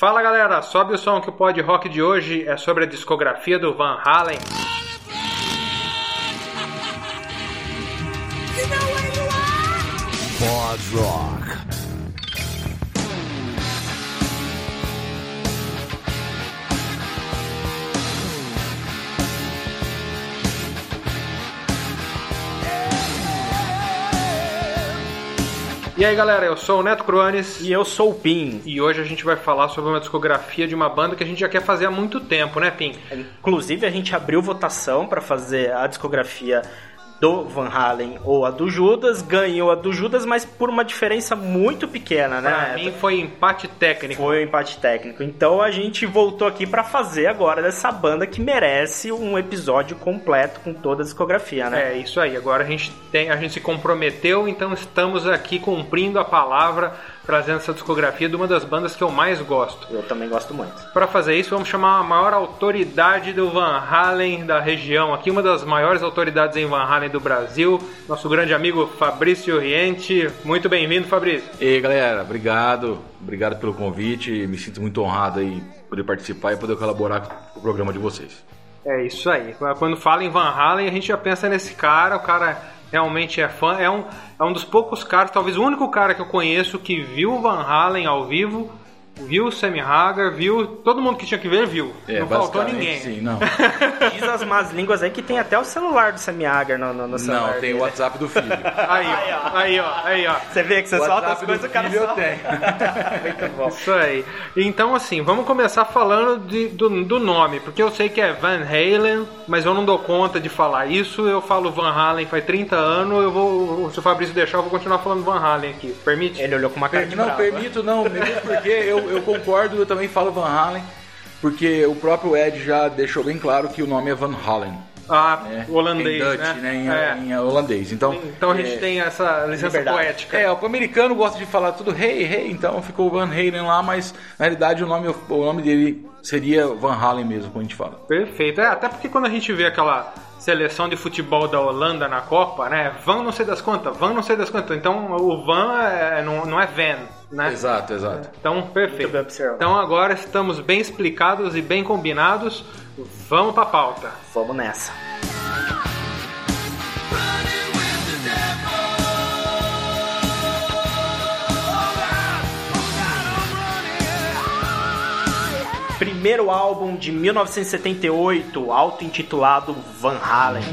Fala galera, sobe o som que o pod rock de hoje é sobre a discografia do Van Halen. Pod Rock. E aí galera, eu sou o Neto Cruanes E eu sou o Pim. e hoje a gente vai falar sobre uma discografia de uma banda que a gente já quer fazer há muito tempo, né, Pim? Inclusive, a gente abriu votação para fazer a discografia do Van Halen ou a do Judas. Ganhou a do Judas, mas por uma diferença muito pequena, Pra né? mim foi empate técnico. Foi um empate técnico. Então a gente voltou aqui para fazer agora dessa banda que merece um episódio completo com toda a discografia, né? É isso aí. Agora a gente tem, a gente se comprometeu, então estamos aqui cumprindo a palavra, trazendo essa discografia de uma das bandas que eu mais gosto. Eu também gosto muito. Para fazer isso, vamos chamar a maior autoridade do Van Halen da região, aqui uma das maiores autoridades em Van Halen do Brasil, nosso grande amigo Fabrício Riente. Muito bem-vindo, Fabrício. E aí, galera, obrigado. Obrigado pelo convite. Me sinto muito honrado aí poder participar e poder colaborar com o programa de vocês. É isso aí. Quando fala em Van Halen, a gente já pensa nesse cara. O cara realmente é fã. É um, é um dos poucos caras, talvez o único cara que eu conheço que viu Van Halen ao vivo, viu o Sammy Hagar, viu todo mundo que tinha que ver, viu. Não faltou ninguém. Sim, não. Diz as más línguas aí que tem até o celular do Sammy Hagar no, no, no celular. não, tem dele. o WhatsApp do filho. Aí, ó, aí, ó, aí, ó. Você vê que você O solta as WhatsApp coisas do o cara filho eu solta. tenho. Muito bom. Isso aí. Então, assim, vamos começar falando de- do, do nome, porque eu sei que é Van Halen, mas eu não dou conta de falar isso. Eu falo Van Halen faz 30 anos, eu vou, se o Fabrício deixar, eu vou continuar falando Van Halen aqui. Permite? Ele olhou com uma cara de não, bravo. permito não, mesmo porque eu, eu concordo, eu também falo Van Halen, porque o próprio Ed já deixou bem claro que o nome é Van Halen. Ah, né? holandês, em Dutch, né? Em, É. em holandês. Então, Então a gente é, tem essa licença liberdade. poética. É, o americano gosta de falar tudo hey, hey, então ficou Van Halen lá, mas na realidade o nome, o nome dele seria Van Halen mesmo, como a gente fala. Perfeito. É, até porque quando a gente vê aquela seleção de futebol da Holanda na Copa, né? Van não sei das quantas, Van não sei das quantas. Então o Van é- não, não é Van, né? Exato, exato. Então, perfeito. Então agora estamos bem explicados e bem combinados. Vamos pra pauta. Vamos nessa. Primeiro álbum de 1978, auto-intitulado Van Halen.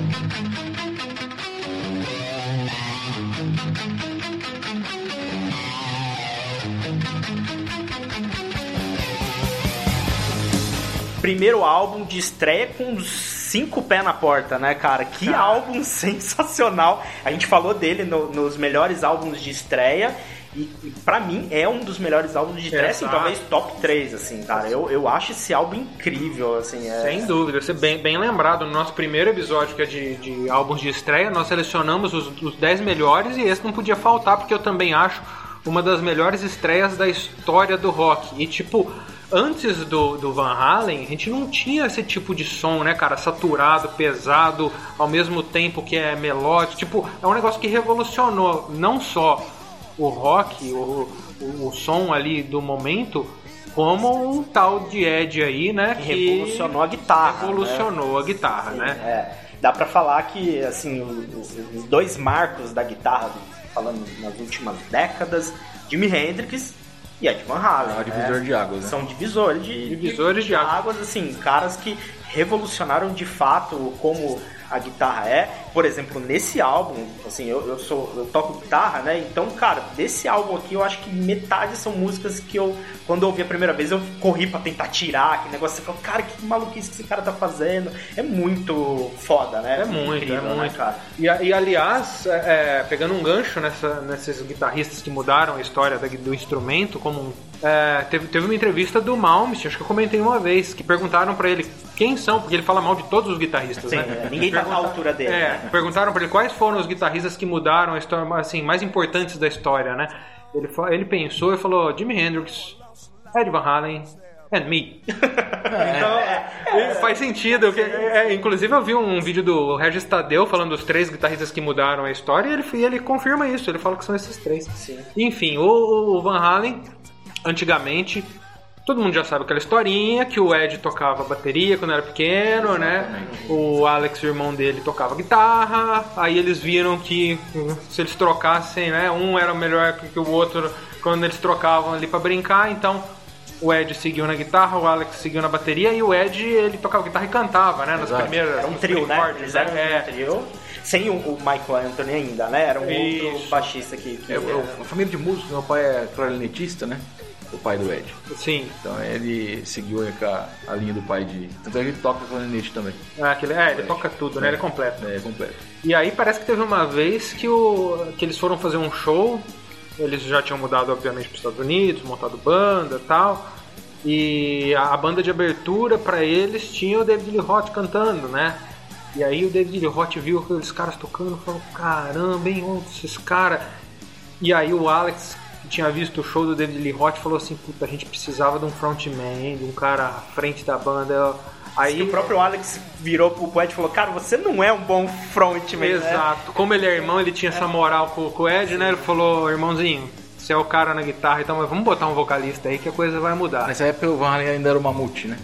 Primeiro álbum de estreia com cinco pés na porta, né, cara? Que álbum sensacional! A gente falou dele no- nos melhores álbuns de estreia. E, e para mim é um dos melhores álbuns de estreia, assim, talvez top 3, assim, cara. Eu, eu acho esse álbum incrível, assim. É... Sem dúvida, você bem, bem lembrado, no nosso primeiro episódio que é de, de álbuns de estreia, nós selecionamos os, os 10 melhores e esse não podia faltar, porque eu também acho uma das melhores estreias da história do rock. E tipo, antes do, do Van Halen, a gente não tinha esse tipo de som, né, cara? Saturado, pesado, ao mesmo tempo que é melódico. Tipo, é um negócio que revolucionou não só o rock, o, o, o som ali do momento, como um tal de Ed aí, né? Que revolucionou a guitarra. né? revolucionou a guitarra, Sim, né? É, dá pra falar que, assim, o- o- os dois marcos da guitarra, falando nas últimas décadas, Jimi Hendrix e Ed Van Halen. É o divisor né? de águas, né? São divisores de, Divisores de águas. assim, caras que revolucionaram de fato como a guitarra é. Por exemplo, nesse álbum, assim, eu, eu sou eu toco guitarra, né? Então, cara, desse álbum aqui eu acho que metade são músicas que eu, quando eu ouvi a primeira vez, eu corri pra tentar tirar, que negócio, você fala, cara, que maluquice que esse cara tá fazendo. É muito foda, né? É muito, Incrível, é né, muito. cara? E, e, aliás, é, é, pegando um gancho nessa, nesses guitarristas que mudaram a história do instrumento, como um- é, teve, teve uma entrevista do Malmsteen, acho que eu comentei uma vez, que perguntaram pra ele quem são, porque ele fala mal de todos os guitarristas, Sim, né? é, ninguém tá na altura dele, É, né? perguntaram pra ele quais foram os guitarristas que mudaram a história, assim, mais importantes da história, né? Ele, ele pensou e falou Jimi Hendrix, Ed Van Halen and me. Então, é, faz sentido. porque, é, inclusive, eu vi um vídeo do Regis Tadeu falando dos três guitarristas que mudaram a história e ele, ele confirma isso. Ele fala que são esses três. Sim. Enfim, o, o Van Halen, antigamente, Todo mundo já sabe aquela historinha que o Ed tocava bateria quando era pequeno, né? O Alex, o irmão dele, tocava guitarra. Aí eles viram que hum, se eles trocassem, né? Um era melhor que o outro quando eles trocavam ali pra brincar. Então o Ed seguiu na guitarra, o Alex seguiu na bateria e o Ed ele tocava guitarra e cantava, né? Nas Exato. primeiras. Era um trio, né? Eles eram É. um trio. Sem o, o Michael Anthony ainda, né? Era um Isso. outro baixista que. que É, eu- a família de músicos, meu pai é clarinetista, né? O pai do Ed. Sim. Então ele seguiu a, a linha do pai de. Tanto é que ele toca clarinete também. Ah, aquele, é, ele toca tudo, né? Ele é completo. É completo. E aí parece que teve uma vez que, o, que eles foram fazer um show, eles já tinham mudado obviamente para os Estados Unidos, montado banda e tal, e a, a banda de abertura para eles tinha o David Lee Roth cantando, né? E aí o David Lee Roth viu aqueles caras tocando e falou, caramba, hein, esses caras... E aí o Alex, tinha visto o show do David Lee Roth, falou assim, puta, a gente precisava de um frontman, de um cara à frente da banda. Aí E o próprio Alex virou pro Ed e falou: Cara, você não é um bom frontman. né?" Exato. Como ele é irmão, ele tinha essa moral com, com o Ed, né? Ele falou, irmãozinho, você é o cara na guitarra, então mas vamos botar um vocalista aí que a coisa vai mudar. Nessa época o Van Halen ainda era o Mamute, né?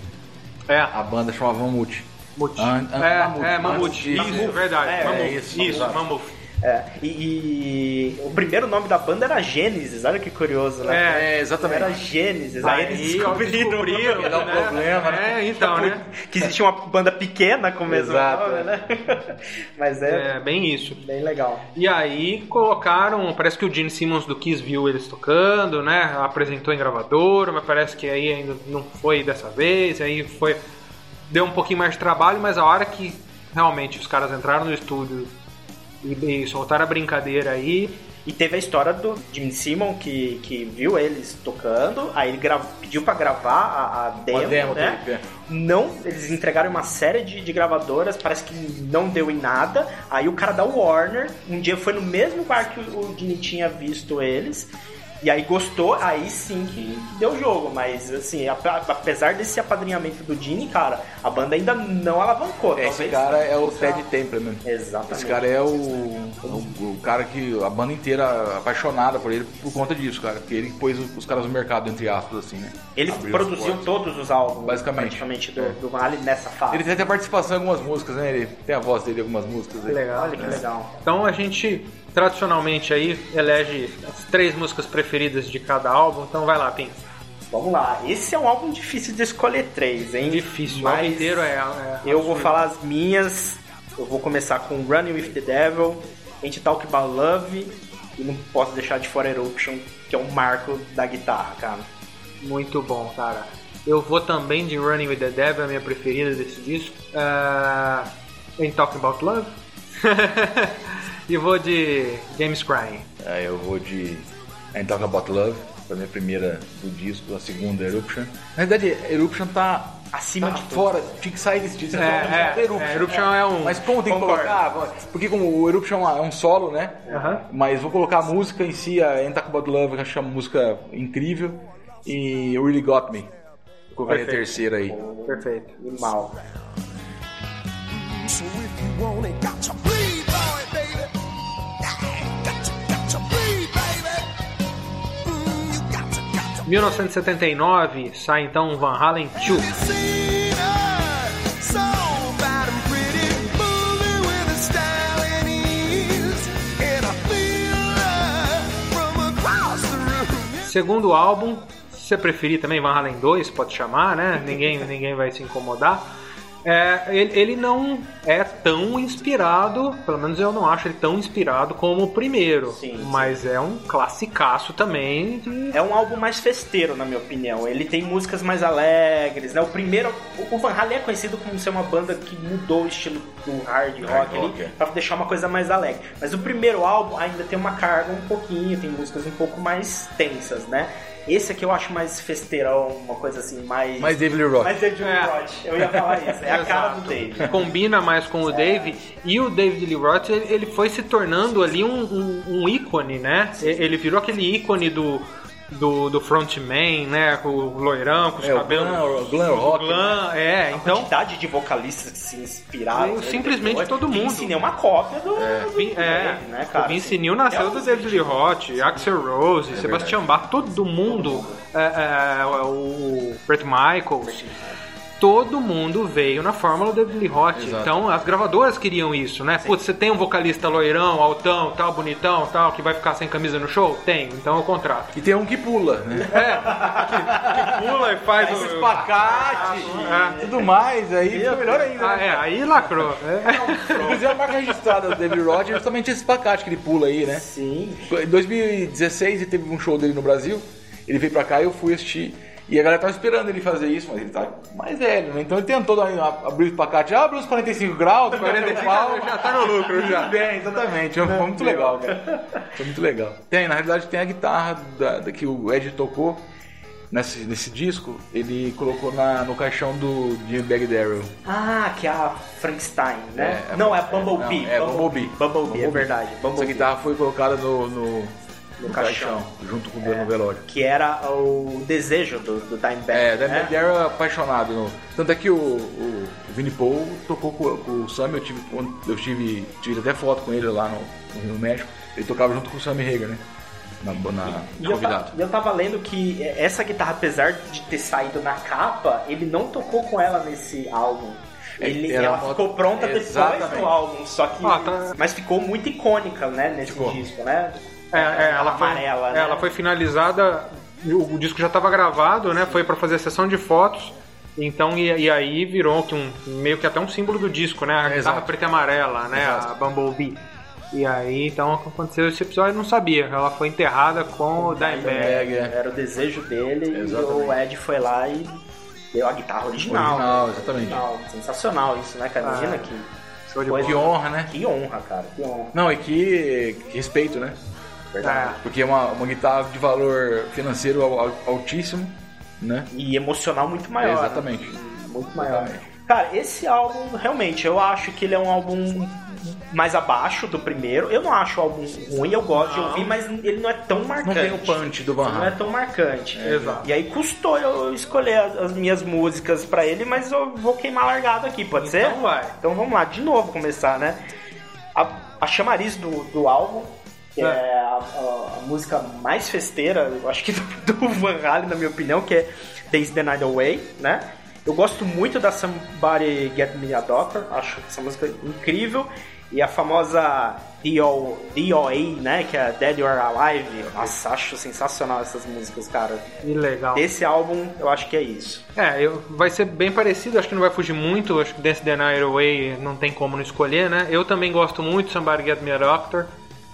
É, A banda chamava Mamute. Mamute. An- é, Mamute. é, Mamute. Isso, verdade. É, Mamute. é isso, isso. Mamute. É, e, e o primeiro nome da banda era Gênesis, olha que curioso, né? É, exatamente. Era Gênesis, aí, eles Aí, ó, descobriram, descobriram, dar um né? problema, né? É, então, né? que existia uma banda pequena com o mesmo Exato, nome, né? Mas é, É, bem isso. bem legal. E aí colocaram, parece que o Gene Simmons do Kiss viu eles tocando, né? Apresentou em gravadora, mas parece que aí ainda não foi dessa vez, aí foi deu um pouquinho mais de trabalho, mas a hora que realmente os caras entraram no estúdio e, e soltaram a brincadeira aí, E teve a história do Jim Simon que, que viu eles tocando, aí ele pediu pra gravar a, a demo, Uma demo, né? é. Não, eles entregaram uma série de, de gravadoras, parece que não deu em nada. Aí o cara da Warner, um dia foi no mesmo bar que o, o Jimmy tinha visto eles. E aí gostou, aí sim que, que deu jogo. Mas assim, apesar desse apadrinhamento do Gene, cara, a banda ainda não alavancou. Esse talvez cara é o fosse a- Ted Templeman. Exatamente. Esse cara é o, o, o cara que a banda inteira apaixonada por ele por conta disso, cara. Porque ele pôs os, caras no mercado, entre aspas, assim, né? Ele Abriu produziu todos os álbuns, Basicamente. praticamente, do, do Van Halen nessa fase. Ele tem até participação em algumas músicas, né? Ele tem a voz dele em algumas músicas. aí. legal. Olha que legal. Então a gente tradicionalmente aí elege as três músicas preferidas de cada álbum. Então vai lá, Pim. Vamos lá. Esse é um álbum difícil de escolher três, hein? Difícil, o álbum Mas inteiro é. é Eu vou falar as minhas. Eu vou começar com Running with the Devil, Ain't Talk About Love e não posso deixar de fora Eruption, que é um marco da guitarra, cara. Muito bom, cara. Eu vou também de Running with the Devil, a minha preferida desse disco. Uh, Ain't Talking About Love. e vou de James Crying. Aí eu vou de Ain't Talk About Love, foi a minha primeira do disco, a segunda Eruption. Na verdade, Eruption tá Acima tá de tudo. fora, tinha que sair desse disco. É, é, é, Eruption é um- Mas como tem que Concordo. colocar? Porque como o Eruption é um solo, né? Aham. Mas vou colocar a música em si, a About Love, que eu acho uma música incrível. E Really Got Me. Vou colocar a terceira aí. Perfeito. Mal. So if you want it, got 1979 sai então Van Halen 2. You seen her, so bad and pretty, moving with a style and ease. And I feel her from across the room. Segundo álbum, se você preferir também Van Halen 2, pode chamar, né? Ninguém, ninguém vai se incomodar. É, ele, ele não é tão inspirado, pelo menos eu não acho ele tão inspirado como o primeiro. Sim, sim. mas é um classicaço também de É um álbum mais festeiro, na minha opinião. Ele tem músicas mais alegres, né? O primeiro, o Van Halen é conhecido como ser uma banda que mudou o estilo do hard rock, Hard ali, rock, é. pra deixar uma coisa mais alegre. Mas o primeiro álbum ainda tem uma carga um pouquinho, tem músicas um pouco mais tensas, né? Esse aqui eu acho mais festeirão, uma coisa assim, mais. Mais David Lee Roth. mais David Lee É. Roth. Eu ia falar isso. É a cara do. Dave. combina mais com o Dave e o David Lee Roth ele, ele foi se tornando ali um, um, um ícone, né? Ele virou aquele ícone do do, do frontman, né? Com o loirão, com os É, o cabelos. glam, o glam rock, Glam, é, A então. quantidade de vocalistas que se inspiraram. Nele simplesmente todo mundo. Vince Neil é uma cópia do. do Vin- é, dele, né, cara? o Vince Neil nasceu do David Lee Roth, Axel Rose, Sebastian Bach, todo mundo, é, é, o Brett Michaels, todo mundo veio na fórmula do David Lee Roth. Exato. Então as gravadoras queriam isso, né? Putz, você tem um vocalista loirão, altão, tal, bonitão, tal, que vai ficar sem camisa no show? Tem, então eu contrato. E tem um que pula, né? Pula e faz Esse o... espacate Ah, e tudo mais, aí fica melhor ainda. Ah, né? é, aí lacrou. É. Inclusive a marca registrada do David Roth é justamente esse espacate que ele pula aí, né? Sim. Em 2016 ele teve um show dele no Brasil, ele veio pra cá e eu fui assistir. E a galera tava esperando ele fazer isso, mas ele tá mais velho, né? Então ele tentou dar, abrir o espacate, ah, abriu os 45 graus, 45 pau. já tá no lucro já. Bem, exatamente. Foi muito legal, cara. Foi muito legal. Tem, na realidade tem a guitarra da, da que o Ed tocou nesse, nesse disco, ele colocou na, no caixão do Jim Bag Darrell. Ah, que é a Frankenstein, né? É, é- não, é a é- Bumblebee. não, é Bumblebee. Bumblebee, é verdade. Essa Bumblebee. guitarra foi colocada no, no, no caixão. caixão, junto com o no velório. Que era o desejo do, do Dimebag. É, da né? É apaixonado. No... Tanto é que o, o, o Vinnie Paul tocou com, com o Sam, eu tive, eu tive, tive até foto com ele lá no, no México. Ele tocava junto com o Sammy Hagar, né? Na, na E eu, e eu tava lendo que essa guitarra, apesar de ter saído na capa, ele não tocou com ela nesse álbum. É, Ele, era ela uma- ficou pronta depois Exatamente. do álbum, só que. Ah, tá. Mas ficou muito icônica, né, nesse Ficou. disco, né? É, é, ela, foi, amarela, é, né? ela foi finalizada, o, o disco já estava gravado, né? Foi para fazer a sessão de fotos. Então, e, e aí virou que um, meio que até um símbolo do disco, né? A guitarra Exato. preta e amarela, né? Exato. A Bumblebee. E aí, então, aconteceu esse episódio, eu não sabia. Ela foi enterrada com o Dimebag. É. Era o desejo dele e Exatamente. o Ed foi lá e deu a guitarra original. Original, né? exatamente. Original. Sensacional isso, né, cara? Imagina Ah. que, Show de coisa- Que honra, né? que honra, cara. Que honra. Não, e que, que respeito, né? Verdade. É. Porque é uma, uma guitarra de valor financeiro al- al- altíssimo, né? E emocional muito maior. É, né? exatamente. Muito maior. Exatamente. Cara, esse álbum, realmente, eu acho que ele é um álbum mais abaixo do primeiro. Eu não acho o álbum ruim, eu gosto de ouvir, mas ele não é tão marcante. Não tem o punch do Van Não é tão marcante. Exato. E aí custou eu escolher as, as minhas músicas pra ele, mas eu vou queimar largado aqui, pode ser? Então vai. Então vamos lá, de novo começar, né? A, a chamariz do, do álbum, que é, É. a, a- a música mais festeira, eu acho que do, do Van Halen, na minha opinião, que é Days the Night Away, né? Eu gosto muito da Somebody Get Me a Doctor, acho essa música incrível. E a famosa DO, DOA, né? Que é Dead or Alive. Nossa, acho sensacional essas músicas, cara. Que legal. Desse álbum, eu acho que é isso. É, eu, vai ser bem parecido, acho que não vai fugir muito, acho que Dance the Night Away não tem como não escolher, né? Eu também gosto muito de Somebody Get Me a Doctor.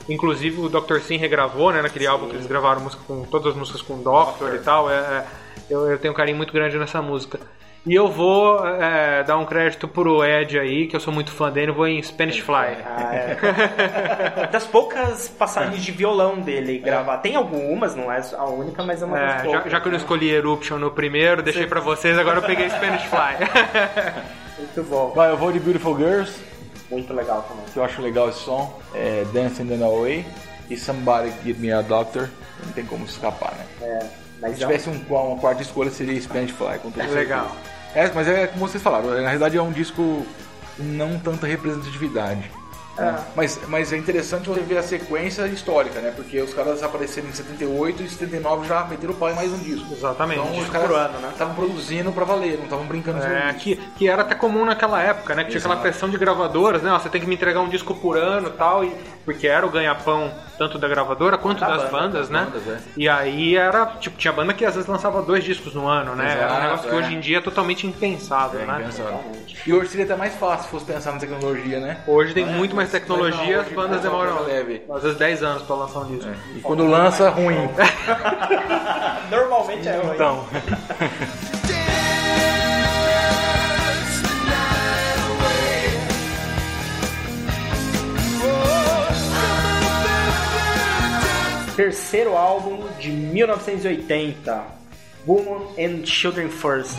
Inclusive o Dr. Sim regravou, né? Naquele álbum que eles gravaram música com todas as músicas com Doctor e tal. É, é, eu, eu tenho um carinho muito grande nessa música. E eu vou é, dar um crédito pro Ed aí, que eu sou muito fã dele, eu vou em Spanish Fly. Ah, é. das poucas passagens de violão dele gravar. Tem algumas, não é a única, mas é uma das É, já, poucas. já que eu não escolhi Eruption no primeiro, deixei pra vocês, agora eu peguei Spanish Fly. Muito bom. Vai, eu vou de Beautiful Girls, Muito legal também. que eu acho legal esse som. É Dancing the Away. E Somebody Give Me a Doctor. Não tem como escapar, né? É, mas Se é um- tivesse um, uma quarta escolha, seria Spanish Fly, com toda Legal. É, mas é como vocês falaram, na realidade é um disco com não tanta representatividade. Né? Mas, mas é interessante você ver a sequência histórica, né? Porque os caras apareceram em 78 e em 79 já meteram o pau em mais um disco. Exatamente. Então os por caras ano, né? estavam produzindo pra valer, não estavam brincando É, que, que era até comum naquela época, né? Que tinha aquela Exato. pressão de gravadoras, né? Ó, Você tem que me entregar um disco por ano e tal, e, porque era o ganha-pão tanto da gravadora quanto Da das banda, bandas, das né? bandas, é. E aí era, tipo, tinha banda que às vezes lançava dois discos no ano, né? era um Exato, negócio que é. hoje em dia é totalmente impensável, É, né? impensável. E hoje seria até mais fácil se fosse pensar na tecnologia, né? Hoje tem É, muito mais mas- tecnologia, as bandas demoram leve. às vezes 10 anos pra lançar um disco. E quando lança, ruim. Normalmente é ruim. Então, Terceiro álbum de 1980. Woman and Children First.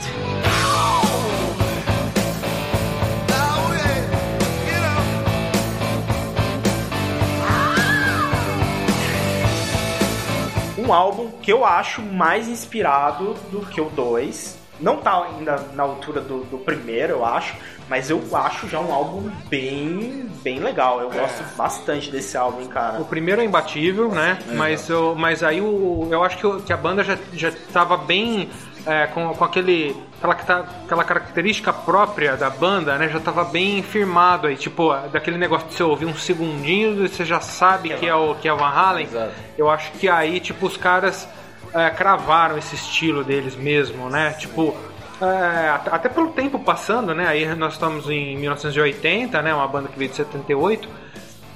Um um álbum que eu acho mais inspirado do que o 2. Não tá ainda na altura do, do primeiro, eu acho, mas eu acho já um álbum bem, bem legal. Eu gosto bastante desse álbum, cara. O primeiro é imbatível, né? Mas, eu, mas aí o, eu acho que, o- que a banda já, já tava bem é, com, com aquele, aquela, que tá- aquela característica própria da banda, né? Já tava bem firmado aí. Tipo, daquele negócio de você ouvir um segundinho e você já sabe que é o, que é o Van Halen. Exato. Eu acho que aí, tipo, os caras é, cravaram esse estilo deles mesmo, né? Tipo, é, at- até pelo tempo passando, né? Aí nós estamos em 1980, né? Uma banda que veio de 78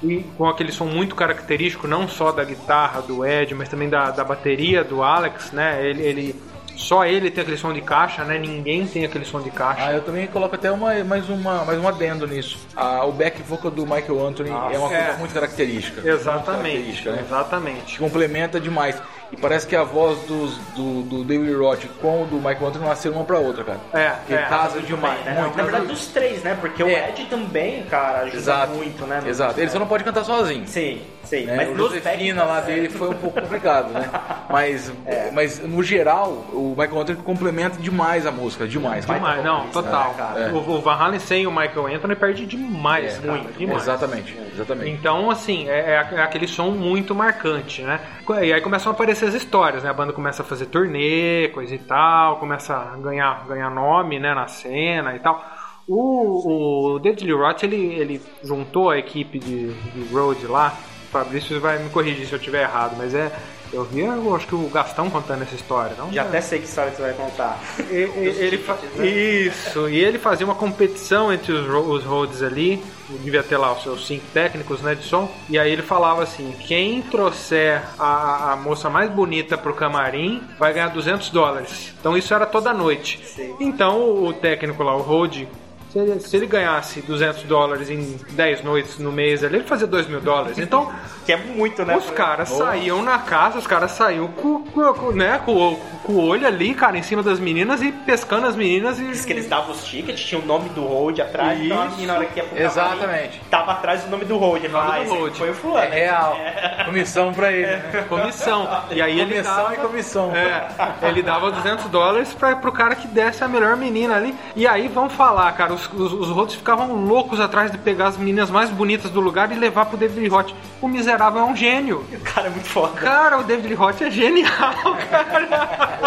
e com aquele som muito característico, não só da guitarra do Ed, mas também da, da bateria do Alex, né? Ele, ele- só ele tem aquele som de caixa, né? Ninguém tem aquele som de caixa. Ah, eu também coloco até uma, mais, uma, mais um adendo nisso. Ah, o back vocal do Michael Anthony é uma coisa é. muito característica. Muito Exatamente, característica, né? exatamente. complementa demais. E parece que a voz dos, do, do David Roth com o do Michael Anthony nasceram uma pra outra, cara. É, Porque é. casa demais. É, muito. na verdade, dos três, né? Porque o É. Ed também, cara, ajuda Exato. muito, né? Exato. Ele só não pode cantar sozinho. Sim, sim. né? Mas o Josefina lá é. dele foi um pouco complicado, né? Mas, É. mas no geral, o Michael Anthony complementa demais a música, demais. cara. Demais, não, total. cara. É. O, o Van Halen sem o Michael Anthony perde demais, cara, muito, demais. Exatamente, exatamente. Então, assim, é, é aquele som muito marcante, né? E aí começam a aparecer as histórias, né? A banda começa a fazer turnê, coisa e tal, começa a ganhar, ganhar nome, né, na cena e tal. O, o David Roth, ele, ele juntou a equipe de, de road lá, o Fabrício vai me corrigir se eu estiver errado, mas é... Eu vi, eu acho que o Gastão contando essa história, não? Já até sei que história que você vai contar. E- e- ele fa-? Isso, e ele fazia uma competição entre os, os roads ali, devia ter lá os seus cinco técnicos né, de som, e aí ele falava assim: quem trouxer a, a moça mais bonita pro camarim vai ganhar 200 dólares. Então isso era toda noite. Sim. Então o técnico lá, o road, se ele, se ele ganhasse 200 dólares em 10 noites no mês ali, ele fazia 2 mil dólares. Então Que é muito, né? os caras saíam na casa, os caras saíam com, com- com- né, com, o- com o olho ali, cara, em cima das meninas e pescando as meninas e. Diz que eles davam os tickets, tinha o nome do road atrás, então a Isso. menina na hora que ia pro camarim, Exatamente. tava atrás do nome do road. Ele Nome falava, do ah, esse road. foi o fulano. É real. Comissão pra ele. né? Comissão. E aí ele Comissão dava, e comissão. É, ele dava 200 dólares pra, pro cara que desse a melhor menina ali. E aí, vamos falar, cara, os, os, os rotos ficavam loucos atrás de pegar as meninas mais bonitas do lugar e levar pro David Lee Roth. O miserável é um gênio. O cara é muito foda. Cara, o David Lee Roth é genial, cara.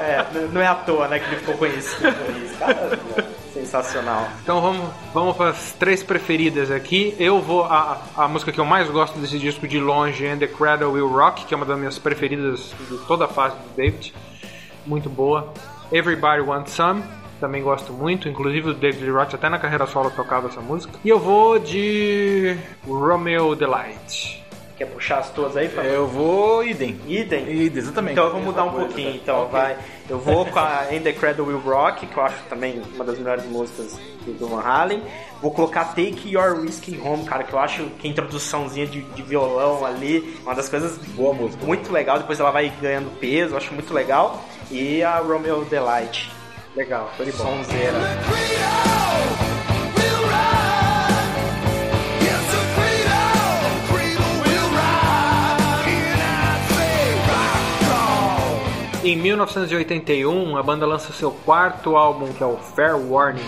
É, não é à toa, né, que ele ficou conhecido por isso. Cara, sensacional. Então vamos, vamos para as três preferidas aqui. Eu vou. A, a música que eu mais gosto desse disco de longe é The Cradle Will Rock, que é uma das minhas preferidas de toda a fase do David. Muito boa. Everybody Wants Some. Também gosto muito, inclusive o David Lee Roth até na carreira solo tocava essa música. E eu vou de Romeo Delight. Quer puxar as tuas aí, Fábio? Eu vou idem. Idem. Idem, exatamente. Então eu vou mudar um coisa, pouquinho, né? então Ok. vai. Eu vou com a In The Cradle Will Rock, que eu acho também uma das melhores músicas do do Van Halen. Vou colocar Take Your Whiskey Home, cara, que eu acho que a introduçãozinha de, de violão ali, uma das coisas Boa música. muito legal. Depois ela vai ganhando peso, eu acho muito legal. E a Romeo Delight. Legal, foi de bom. Sonzeira. Em 1981, a banda lança seu quarto álbum, que é o Fair Warning.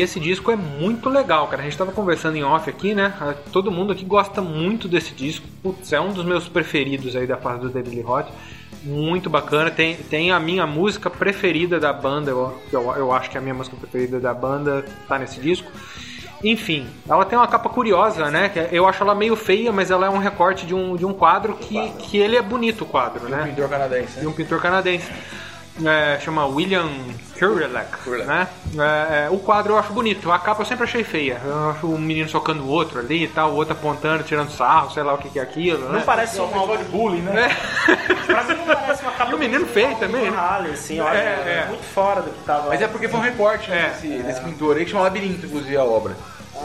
Esse disco é muito legal, cara. A gente tava conversando em off aqui, né? Ah, Todo mundo aqui gosta muito desse disco. Putz, é um dos meus preferidos aí da fase do David Lee Roth. Muito bacana. Tem, tem a minha música preferida da banda. Eu, eu, eu acho que a minha música preferida da banda tá nesse disco. Enfim, ela tem uma capa curiosa, né? que Eu acho ela meio feia, mas ela é um recorte de um, de um quadro que, que ele é bonito, o quadro, Um né? pintor canadense, de né? um pintor canadense. É, chama William Kurelek, né? É, é, o quadro eu acho bonito, a capa eu sempre achei feia. Eu acho um menino socando o outro ali e tal, o outro apontando, tirando sarro, sei lá o que, que é aquilo, Não né? parece um álbum de bullying, né? Pra mim não parece uma capa E o menino de feio também, né? Halen, assim, olha, É, é. muito fora do que tava. Mas é porque foi um recorte né, É. desse, desse pintor aí que chama Labirinto, inclusive, a obra.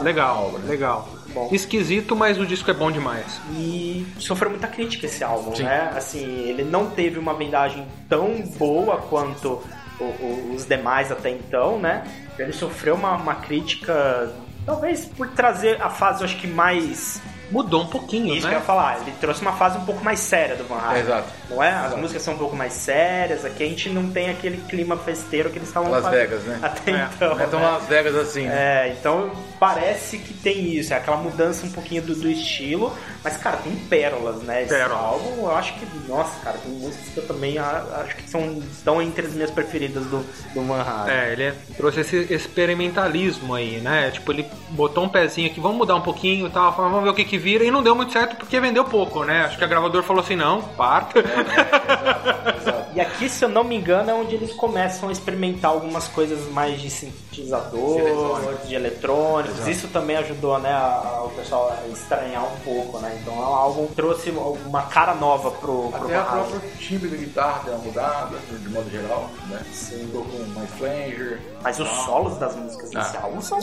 Legal, obra, né? legal. Bom. Esquisito, mas o disco é bom demais. E sofreu muita crítica esse álbum, Sim. né? Assim, ele não teve uma vendagem tão boa quanto o- o- os demais até então, né? Ele sofreu uma, uma crítica, talvez por trazer a fase, eu acho que mais. Mudou um pouquinho, Isso que eu né? ia falar, ele trouxe uma fase um pouco mais séria do Van Halen. É, exato. Não é? As músicas são um pouco mais sérias, aqui a gente não tem aquele clima festeiro que eles estavam Las fazendo Vegas, né? Até É. então. Não é tão né? Las Vegas assim. né? É, então parece que tem isso, é aquela mudança um pouquinho do, do estilo, mas cara, tem pérolas, né? Esse Pérolas. álbum, eu acho que, nossa, cara, tem músicas que eu também a- acho que são, estão entre as minhas preferidas do, do Van Halen. É, ele trouxe esse experimentalismo aí, né? Tipo, ele botou um pezinho aqui, vamos mudar um pouquinho e tal, vamos ver o que que vira, e não deu muito certo porque vendeu pouco, né? Acho que a gravadora falou assim, não, parta. E aqui, se eu não me engano, é onde eles começam a experimentar algumas coisas mais de sintetizador, de eletrônicos. Isso também ajudou, né, a- a- o pessoal a estranhar um pouco, né? Então é um álbum que trouxe uma cara nova pro, pro Até a Van Halen. própria timbre da guitarra deu uma mudada, de modo geral, né? Ficou com mais flanger. Mas os solos das músicas desse Ah. álbum são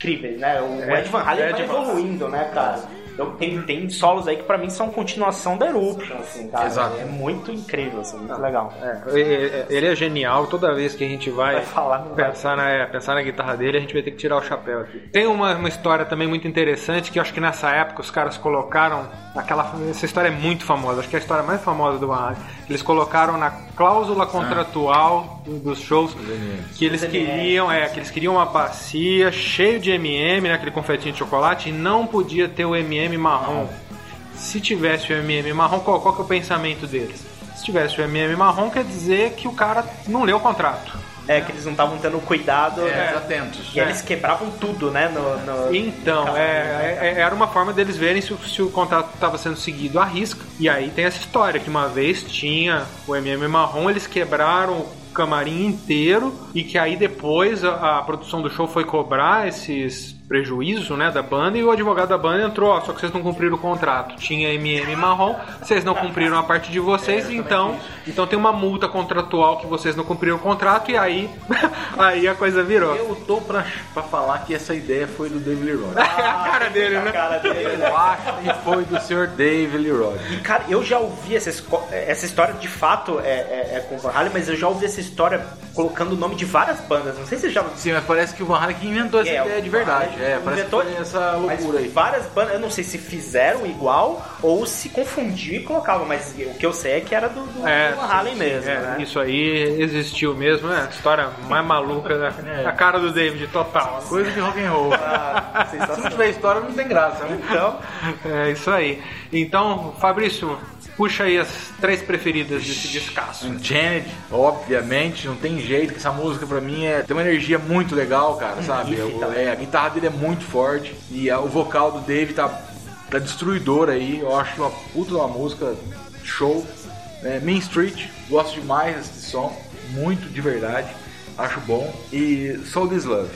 incríveis, né? O É, Ed Van Halen Ed vai evoluindo, né, cara? Então, tem, tem solos aí que pra mim são continuação da Eruption, assim, cara. Exato. É muito incrível, assim, muito legal. É, ele- é genial, toda vez que a gente vai, Vai falar, não vai. pensar, na, é, pensar na guitarra dele, a gente vai ter que tirar o chapéu aqui. Tem uma, uma história também muito interessante que eu acho que nessa época os caras colocaram aquela. Essa história é muito famosa, acho que é a história mais famosa do Van Halen. Eles colocaram na cláusula contratual do- dos shows que eles queriam, é, que eles queriam uma bacia cheio de MM, né, aquele confetinho de chocolate, e não podia ter o MM marrom. Se tivesse o MM marrom, qual, qual que é o pensamento deles? Se tivesse o MM marrom, quer dizer que o cara não leu o contrato. É, que eles não estavam tendo cuidado. É, né? atentos. E eles quebravam tudo, né? No, no- Então, no é, é- era uma forma deles verem se, o- se o contrato estava sendo seguido à risca. E aí tem essa história, que uma vez tinha o MM marrom, eles quebraram o camarim inteiro e que aí depois a, a produção do show foi cobrar esses prejuízos né, da banda e o advogado da banda entrou, ó, só que vocês não cumpriram o contrato. Tinha MM marrom, vocês não cumpriram a parte de vocês, então, então tem uma multa contratual que vocês não cumpriram o contrato e aí, aí a coisa virou. Eu tô pra, pra falar que essa ideia foi do David Lee Roth. É a cara dele, a né? cara dele, né? Eu acho que foi do Sr. David Lee Roth. E, cara, eu já ouvi essa, essa história, de fato, é, é, é com o Van Halen, mas eu já ouvi essa história colocando o nome de várias bandas. Não sei se você já Sim, mas parece que o Van Halen que inventou essa É, ideia de verdade. É, parece inventou- que essa Mas loucura aí. várias bandas, eu não sei se fizeram igual ou se confundiu e colocava, mas o que eu sei é que era do, do, É, do mesmo, É, né? Isso aí existiu mesmo, né? História mais maluca da a cara do David total. Coisa de rock and roll. Ah, Se não tiver história, não tem graça, né? Então, É isso aí. Então, Fabrício, puxa aí as três preferidas desse descasso. Unchained, obviamente, não tem jeito, que essa música pra mim é, tem uma energia muito legal, cara, sabe? também. é, a guitarra dele é muito forte e a- o vocal do Dave tá, tá destruidor aí. Eu acho uma puta uma música show. É, Main Street, gosto demais desse som, muito de verdade, acho bom. E Soul This Love.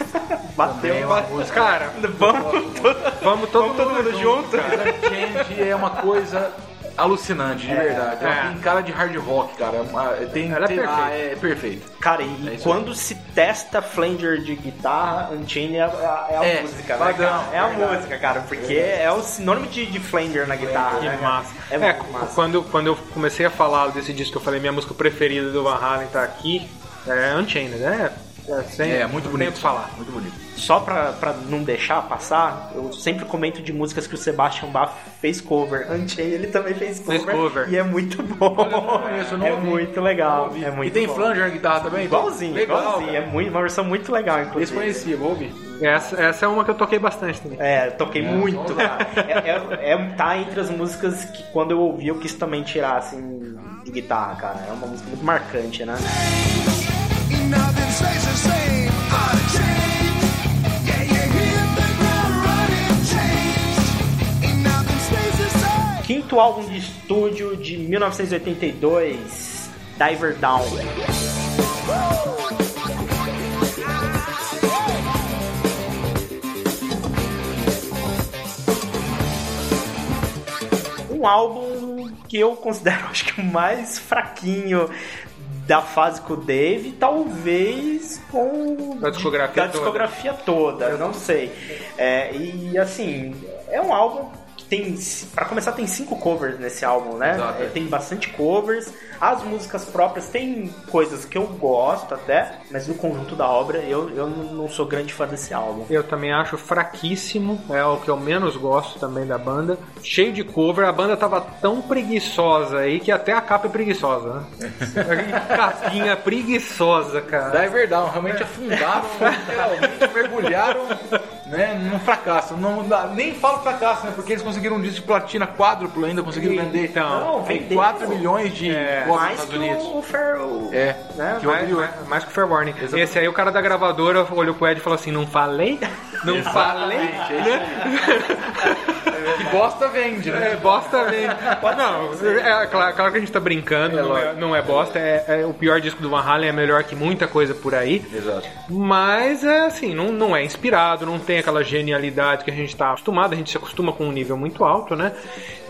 bateu, Também é uma bateu. música- Cara, Vamos, vamos todo, Vamos todo mundo junto? Cara, Unchained é uma coisa alucinante, de verdade. Ela é. tem cara de hard rock, cara. É Tem, Ela é sei lá, perfeita. é perfeito. Cara, e É quando se testa flanger de guitarra, Unchained é, a- é a É, música, né, cara? É a música, cara, porque é o sinônimo de, de flanger na guitarra, Que né? massa. É, É, muito massa. Quando, quando eu comecei a falar desse disco, eu falei minha música preferida do Van Halen tá aqui, é Unchained, né? É, sem, É, muito bonito. falar. Muito bonito. Só pra, pra não deixar passar, eu sempre comento de músicas que o Sebastian Bach fez cover. Unchained ele também fez cover. Fez cover. E é muito bom. Não conheço, eu não é ouvi. muito legal. É muito e tem bom. flanger na guitarra também? Igualzinho, Legal, igualzinho. cara. É muito, uma versão muito legal, inclusive. Desconhecia, vou ouvir. Essa, essa é uma que eu toquei bastante também. É, eu toquei muito, cara. É, é- é- tá entre as músicas que quando eu ouvi eu quis também tirar, assim, de guitarra, cara. É uma música muito marcante, né? Quinto álbum de estúdio de 1982, Diver Down. Um álbum que eu considero, acho que o mais fraquinho da fase com o Dave, talvez com Da discografia da toda. discografia toda, eu não sei. É, e assim, é um álbum tem, para começar, tem cinco covers nesse álbum, né? Exato, É, é. Tem bastante covers. As músicas próprias tem coisas que eu gosto até, mas no conjunto da obra eu, eu não sou grande fã desse álbum. Eu também acho fraquíssimo, é o que eu menos gosto também da banda. Cheio de cover, a banda tava tão preguiçosa aí que até a capa é preguiçosa, né? Capinha preguiçosa, cara. Diver Down, realmente afundaram, literalmente mergulharam né, num fracasso. Não, nem falo fracasso, né? Porque eles conseguiram um disco de platina quádruplo ainda, conseguiram vender Então, Não, tem vendeu. 4 milhões de É, nos Mais Estados que Unidos. o, Fair... o- É, né? que mais, mais, mais que o Fair Warning. Exatamente. Esse aí, o cara da gravadora olhou pro Ed e falou assim: Não falei? Não falei? bosta vende, né? É, bosta mesmo. Não, é claro, claro que a gente tá brincando, não, é, não é bosta. É, é o pior disco do Van Halen, é melhor que muita coisa por aí. Exato. Mas é assim, não, não é inspirado, não tem aquela genialidade que a gente tá acostumado, a gente se acostuma com um nível muito alto, né?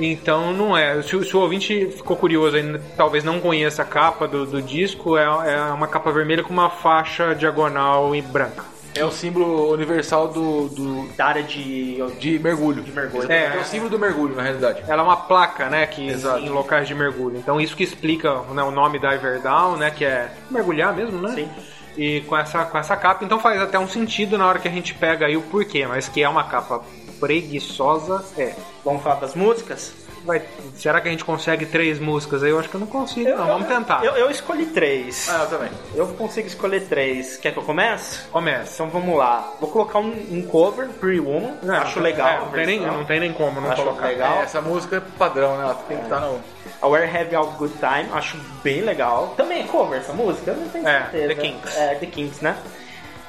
Então não é. Se, o- se o ouvinte ficou curioso e talvez não conheça a capa do, do disco, é, é uma capa vermelha com uma faixa diagonal e branca. É o símbolo universal do, do- Da área de... de mergulho. De mergulho. É, É. o símbolo do mergulho, na realidade. Ela é uma placa, né, que Exato. em locais de mergulho. Então isso que explica né, o nome da Everdown, né, que é mergulhar mesmo, né? Sim. E com essa, com essa capa, então faz até um sentido na hora que a gente pega aí o porquê, mas que é uma capa preguiçosa, é. Vamos falar das músicas? Vai, será que a gente consegue três músicas aí? Eu acho que eu não consigo, não. Vamos tentar. Eu, eu escolhi três. Ah, eu também. Eu consigo escolher três. Quer que eu comece? Começa. Então vamos lá. Vou colocar um, um cover, Pretty Woman. Não, Acho não, legal. é, não, tem nem, não tem nem como não Acho colocar. legal. É, essa música é padrão, né? Ela tem que estar no. A Where Have You Good Time, acho bem legal. Também é cover essa música? Eu não tenho É, certeza. The Kinks. É, The Kinks, né?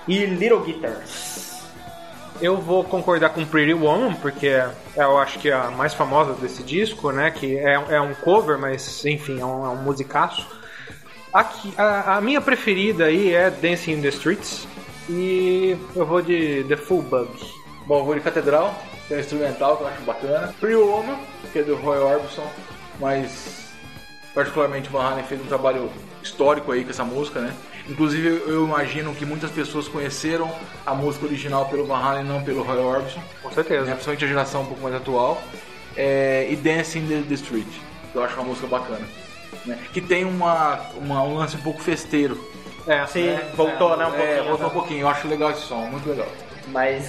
E Little Guitars. Eu vou concordar com Pretty Woman, porque é, eu acho que é a mais famosa desse disco, né? Que é, é um cover, mas enfim, é um, é um musicaço. Aqui, a, a minha preferida aí é Dancing in the Streets. E eu vou de The Full Bug. Bom, eu vou de Catedral, que é um instrumental que eu acho bacana. Pretty Woman, que é do Roy Orbison, mas particularmente o Van Halen fez um trabalho histórico aí com essa música, né? Inclusive eu- imagino que muitas pessoas conheceram a música original pelo Van Halen, não pelo Roy Orbison, Com né? certeza. principalmente a geração um pouco mais atual. É, e Dancing in the, Street, que eu acho uma música bacana. Né? Que tem uma, uma- um lance um pouco festeiro. É, Sim, é, voltou, né? Um É, voltou um pouquinho, eu acho legal esse som, muito legal. Mas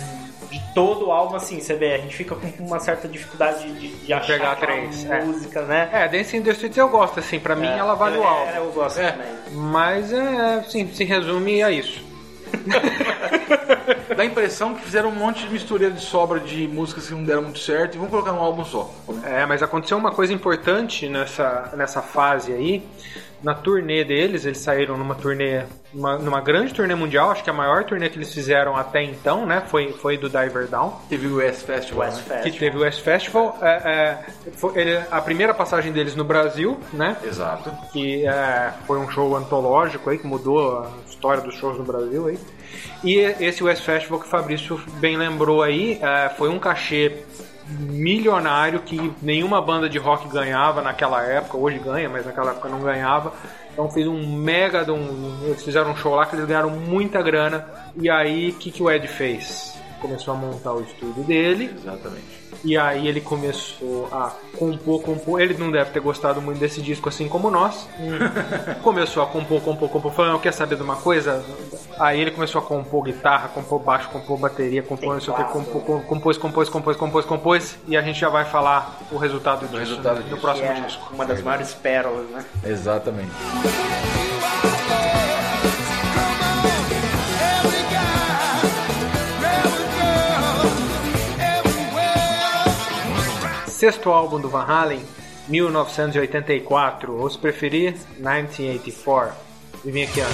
de todo o álbum, assim, você vê, a gente fica com uma certa dificuldade de, de achar pegar aquela três, é. música, né? É, Dancing in the Streets eu gosto, assim, pra mim ela vale o É, álbum. eu gosto É. também. Mas é, assim, se resume a isso. Dá a impressão que fizeram um monte de mistureira de sobra de músicas que não deram muito certo e vão colocar num álbum só. É, mas aconteceu uma coisa importante nessa, nessa fase aí. Na turnê deles, eles saíram numa turnê, numa, numa grande turnê mundial, acho que a maior turnê que eles fizeram até então, né? Foi, foi do Diver Down. Teve o US Festival. West né? Festival. Que teve o West Festival. É, é, foi ele- a primeira passagem deles no Brasil, né? Exato. que é, foi um show antológico aí que mudou a história dos shows no Brasil aí. E esse West Festival que o Fabrício bem lembrou aí, é, foi um cachê milionário que nenhuma banda de rock ganhava naquela época, hoje ganha, mas naquela época não ganhava. Então fez um mega um, eles fizeram um show lá que eles ganharam muita grana. E aí o que, que o Ed fez? Começou a montar o estúdio dele, Exatamente. E aí ele começou a compor, compor. Ele não deve ter gostado muito desse disco assim como nós. começou a compor, compor, compor. Falando, quer saber de uma coisa? Aí ele começou a compor guitarra, compor baixo, compor bateria, compor não sei o que, compôs, compôs, compôs, compôs, compôs. E a gente já vai falar o resultado disso resultado no disso. próximo Que é disco. uma das maiores pérolas, né? Exatamente. Sexto álbum do Van Halen, 1984. Ou se preferir, 1984. E vem aqui, ó.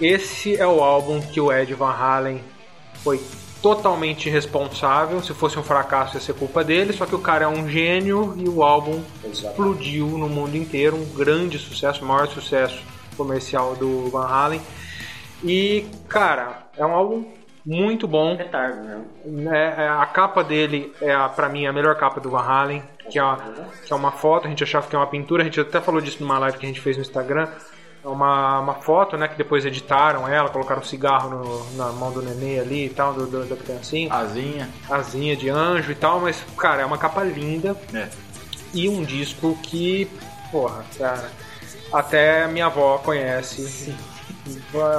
Esse é o álbum que o Ed Van Halen foi totalmente responsável. Se fosse um fracasso, ia ser culpa dele. Só que o cara é um gênio e o álbum explodiu no mundo inteiro. Um grande sucesso, o maior sucesso comercial do Van Halen. E, cara, é um álbum muito bom. Retardo, né? É, é, a capa dele é, a, pra mim, a melhor capa do Van Halen, que é, uma, que é uma foto, a gente achava que é uma pintura, a gente até falou disso numa live que a gente fez no Instagram. É uma, uma foto, né, que depois editaram ela, colocaram um cigarro no- na mão do nenê ali e tal, do, do- da criancinha, Asinha. asinha de anjo e tal, mas, cara, é uma capa linda É. e um disco que, porra, cara, até minha avó conhece.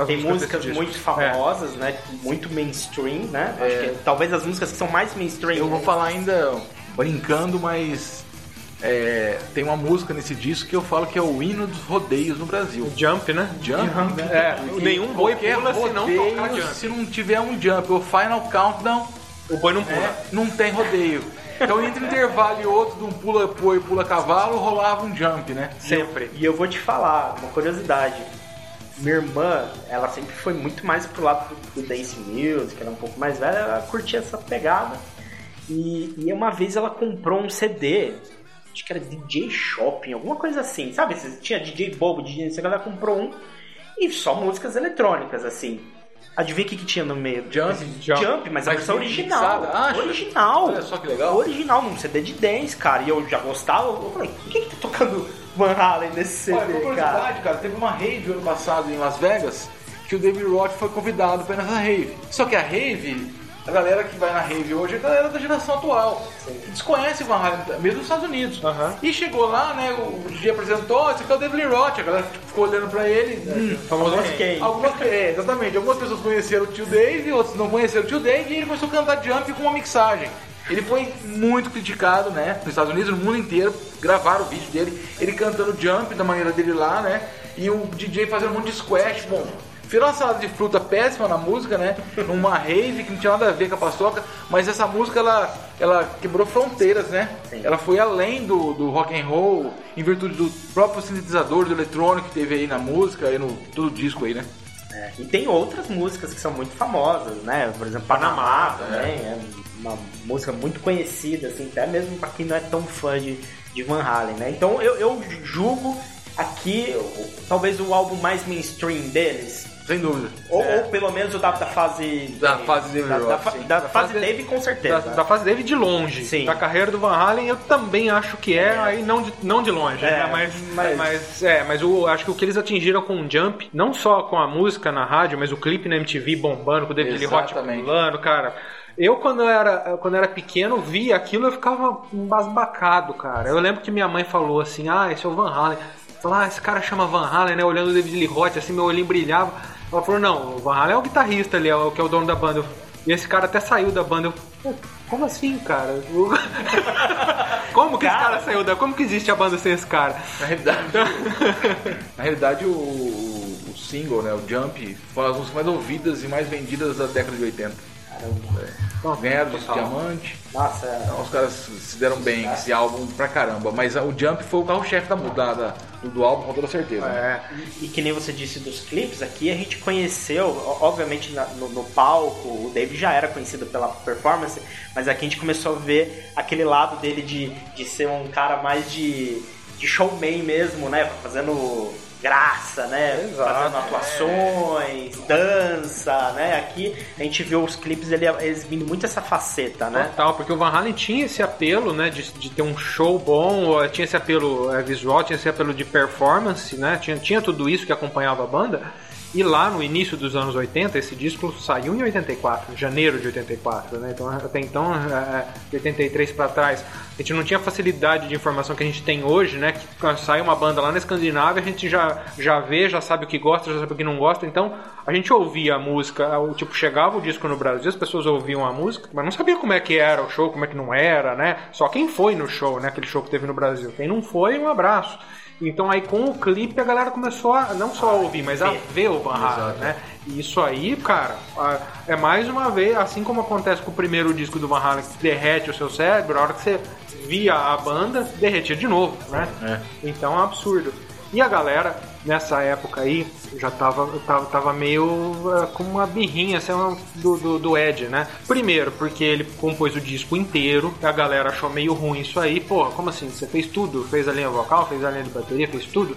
as Tem músicas muito famosas, né? Muito mainstream, né? Acho que talvez as músicas que são mais mainstream. Eu vou falar ainda brincando, mas é, tem uma música nesse disco que eu falo que é o hino dos rodeios no Brasil. É, Jump, né? Jump, né? É, Porque nenhum boi pula se não tocar jump. Se não tiver um jump, o final countdown, O boi não pula. é, não tem rodeio. Então entre um intervalo e outro, de um pula boi pula cavalo, rolava um jump, né? Sempre. E eu vou te falar, uma curiosidade. Minha irmã, ela sempre foi muito mais pro lado do, do dance music, ela é um pouco mais velha, ela curtia essa pegada. E, e uma vez ela comprou um CD, acho que era DJ Shopping, alguma coisa assim, sabe? Tinha DJ bobo, DJ que, ela comprou um e só músicas eletrônicas, assim. Adivinha o que, que tinha no meio? Jump. Jump, mas a Mas versão original. acha? Original. Olha só que legal. Original, num CD de dance, cara. E eu já gostava. Eu falei, por que, que tá tocando Van Halen nesse Olha, CD, por cara? cara, teve uma rave ano passado em Las Vegas que o David Roth foi convidado para nessa rave. Só que a rave, a galera que vai na rave hoje é a galera da geração atual, que desconhece o Van Halen, mesmo nos Estados Unidos. E chegou lá, né, o DJ apresentou, esse aqui é o David Roth, a galera ficou olhando pra ele. hum, Famoso quem? Algumas, é, exatamente, algumas pessoas conheceram o tio Dave, outros não conheceram o tio Dave, e ele começou a cantar Jump com uma mixagem. Ele foi muito criticado, né, nos Estados Unidos, no mundo inteiro, gravaram o vídeo dele, ele cantando Jump da maneira dele lá, né, e o DJ fazendo um monte de squash, bom... Virou uma salada de fruta péssima na música, né? Numa rave que não tinha nada a ver com a paçoca, mas essa música ela, ela quebrou fronteiras, né? Ela foi além do, do rock and roll, em virtude do próprio sintetizador, do eletrônico que teve aí na música e no todo o disco aí, né? É, E tem outras músicas que são muito famosas, né? Por exemplo, Panamá também, é uma música muito conhecida, assim, até mesmo pra quem não é tão fã de, de Van Halen, né? Então eu, eu julgo aqui talvez o álbum mais mainstream deles. Sem dúvida. Ou, ou pelo menos o da, da fase. Da fase David da, da, fa- da Da fase fase Dave, com Da, certeza. da fase dele de longe. Sim. Da carreira do Van Halen, eu também acho que é, aí não de, não de longe, É, né? Mas, mas- mas, é, mas o, acho que o que eles atingiram com o Jump, não só com a música na rádio, mas o clipe na MTV bombando, com o David Lee Roth Exatamente. pulando, cara. Eu, quando eu era, quando eu era pequeno, via aquilo eu ficava embasbacado, cara. Eu lembro que minha mãe falou assim: ah, esse é o Van Halen. Falou, ah, esse cara chama Van Halen, né? Olhando o David Lee Roth, assim, meu olhinho brilhava. Ela falou: não, o Van Halen é o guitarrista ali, é o que é o dono da banda. E esse cara até saiu da banda. Eu, "Pô, como assim, cara? como que esse Cara. cara saiu da. Como que existe a banda sem esse cara? Na realidade, na realidade o, o- single, né, o Jump, foi uma das músicas mais ouvidas e mais vendidas da década de 80. Bom, Ganharam disco diamante. Nossa, é- Então, os caras se deram bem com esse álbum pra caramba. Mas o Jump foi o carro-chefe da mudada do, álbum, com toda certeza. né? É, E que nem você disse dos clipes, aqui a gente conheceu, obviamente na- no, no palco, o David já era conhecido pela performance, mas aqui a gente começou a ver aquele lado dele de, de ser um cara mais de, de showman mesmo, né? Fazendo graça, né? Exato. Fazendo atuações, dança, né? Aqui a gente viu os clipes dele exibindo muito essa faceta, né? Total, porque o Van Halen tinha esse apelo, né, de, de ter um show bom, eh, tinha esse apelo eh, visual, tinha esse apelo de performance, né, tinha, tinha tudo isso que acompanhava a banda. E lá no início dos anos 80, esse disco saiu em 84, em janeiro de 84, né? Então até então, eh, de 83 para trás, a gente não tinha facilidade de informação que a gente tem hoje, né? Que sai uma banda lá na Escandinávia, a gente já, já vê, já sabe o que gosta, já sabe o que não gosta. Então a gente ouvia a música, tipo, chegava o disco no Brasil, as pessoas ouviam a música, mas não sabia como é que era o show, como é que não era, né? Só quem foi no show, né? Aquele show que teve no Brasil. Quem não foi, um abraço. Então aí com o clipe a galera começou a não só a ouvir, mas a ver o Van Halen, né? E isso aí, cara, é mais uma vez, assim como acontece com o primeiro disco do Van Halen, que derrete o seu cérebro, a hora que você via a banda, derretia de novo, né? Então é um absurdo. E a galera, nessa época aí, já tava, tava, tava meio eh, com uma birrinha assim, do, do, do Ed, né? Primeiro, porque ele compôs o disco inteiro, a galera achou meio ruim isso aí. Porra, como assim? Você fez tudo? Fez a linha vocal, fez a linha de bateria, fez tudo?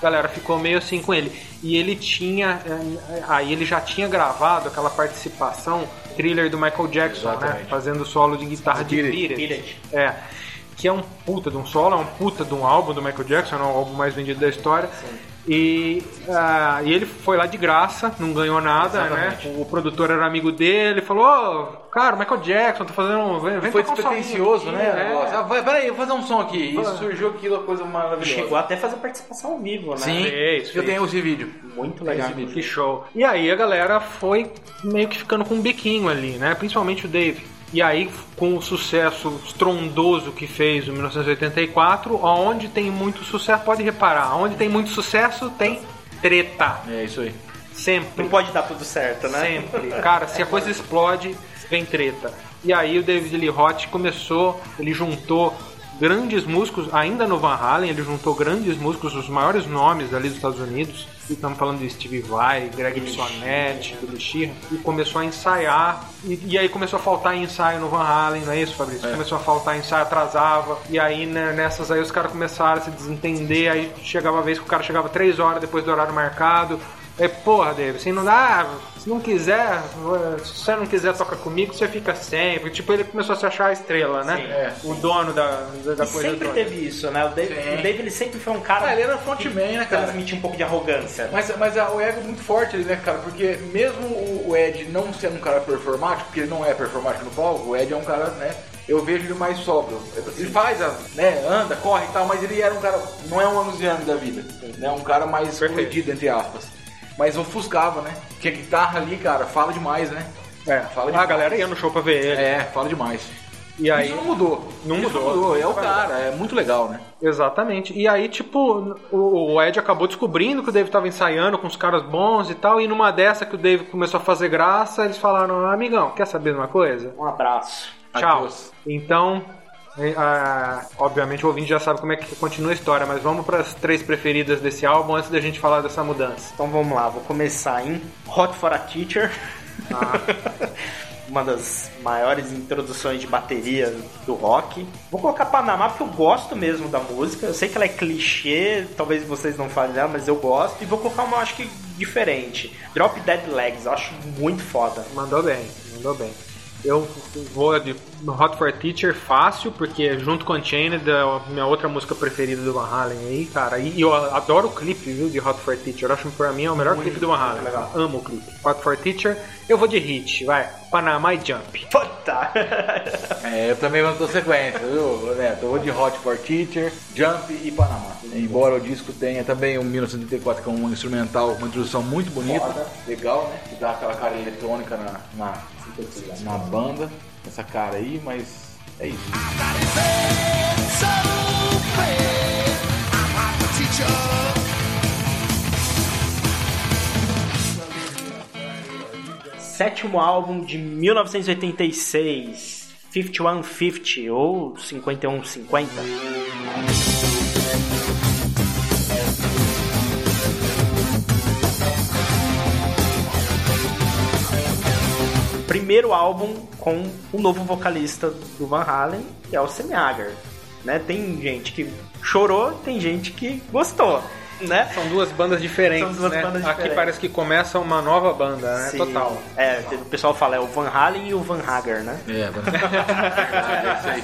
galera ficou meio assim com ele. E ele tinha. eh, Aí ele já tinha gravado aquela participação thriller do Michael Jackson, né? Exatamente. Fazendo solo de guitarra de Beat It. Beat It. Beat It. É. Que é um puta de um solo, é um puta de um álbum do Michael Jackson, é o álbum mais vendido da história. E, ah, e ele foi lá de graça, não ganhou nada, Exatamente. né? O produtor era amigo dele, falou: Ô, cara, Michael Jackson, tá fazendo um. Vem, vem Foi um despretensioso, aqui." né? É. Ah, vai, peraí, eu vou fazer um som aqui. E surgiu aquilo, coisa maravilhosa. Chegou até a fazer participação ao vivo, né? Sim, Fez, eu fez. tenho esse vídeo. Muito legal. Esse vídeo. Que show. E aí a galera foi meio que ficando com um biquinho ali, né? Principalmente o Dave. E aí, com o sucesso estrondoso que fez em 1984, onde tem muito sucesso, pode reparar, onde tem muito sucesso tem treta. É isso aí. Sempre. Não pode dar tudo certo, né? Sempre. Cara, se a coisa explode, vem treta. E aí o David Lee Roth começou, ele juntou grandes músicos, ainda no Van Halen, ele juntou grandes músicos, os maiores nomes ali dos Estados Unidos. Estamos falando de Steve Vai, Greg Bissonette, Billy Sheehan, e começou a ensaiar. E, e aí começou a faltar ensaio no Van Halen, não é isso, Fabrício? Começou a faltar ensaio, atrasava. E aí né, nessas aí os caras começaram a se desentender. Aí chegava a vez que o cara chegava três horas depois do horário marcado. É, porra, David, assim, não dá. Se não quiser, se você não quiser tocar comigo, você fica sem. Porque, tipo, ele começou a se achar a estrela, né? Sim, é. O dono da, da, da E coisa sempre teve isso, né? O Dave, Sim. o Dave ele sempre foi um cara Ah, ele era frontman, né, que cara? transmitia um pouco de arrogância. Mas, mas a- o ego é muito forte ali, né, cara? Porque mesmo o, Ed não sendo um cara performático, porque ele não é performático no palco, o Ed é um cara, né? Eu vejo ele mais sóbrio. Ele faz, a, né? Anda, corre e tal, mas ele era um cara. Não é um anunciante da vida. Né? Um cara mais comedido, entre aspas. Mas ofuscava, né? Porque a guitarra ali, cara, fala demais, né? É, Fala a demais. galera ia no show pra ver ele. É, fala demais. E aí, Isso não mudou. Não Isso mudou. É o cara, é muito legal, né? Exatamente. E aí, tipo, o, o Ed acabou descobrindo que o Dave tava ensaiando com os caras bons e tal. E numa dessa que o Dave começou a fazer graça, eles falaram: amigão, quer saber de uma coisa? Um abraço. Tchau. Adeus. Então, ah, obviamente o ouvinte já sabe como é que continua a história, mas vamos para as três preferidas desse álbum antes da gente falar dessa mudança. Então vamos lá, vou começar em Hot for a Teacher. Ah. Uma das maiores introduções de bateria do rock. Vou colocar Panamá porque eu gosto mesmo da música. Eu sei que ela é clichê, talvez vocês não falem dela, mas eu gosto. E vou colocar uma, acho que diferente. Drop Dead Legs, eu acho muito foda. Mandou bem, mandou bem. Eu vou de Hot for Teacher fácil, porque junto com Unchained é a minha outra música preferida do Van Halen aí, cara. E eu adoro o clipe, viu, de Hot for Teacher. Eu acho que pra mim é o melhor clipe do Van Halen. legal. Amo o clipe. Hot for Teacher. Eu vou de hit, vai. Panamá e Jump. Puta! É, eu também vou na sequência, viu, Neto? Eu vou de Hot for Teacher, Jump e Panamá. Embora o disco tenha também um 1984 que é um instrumental, uma introdução muito bonita, Foda. legal, né? Que dá aquela cara eletrônica na, na, na banda, essa cara aí, mas é isso. Sétimo álbum de 1986, 5150 ou 5150. Primeiro álbum com o novo vocalista do Van Halen, que é o Sammy Hagar. Né? Tem gente que chorou, tem gente que gostou, né? São duas bandas diferentes, São duas né? bandas Aqui diferentes. parece que começa uma nova banda, né? Sim. Total. É, o pessoal fala, é o Van Halen e o Van Hagar, né? É, é isso aí.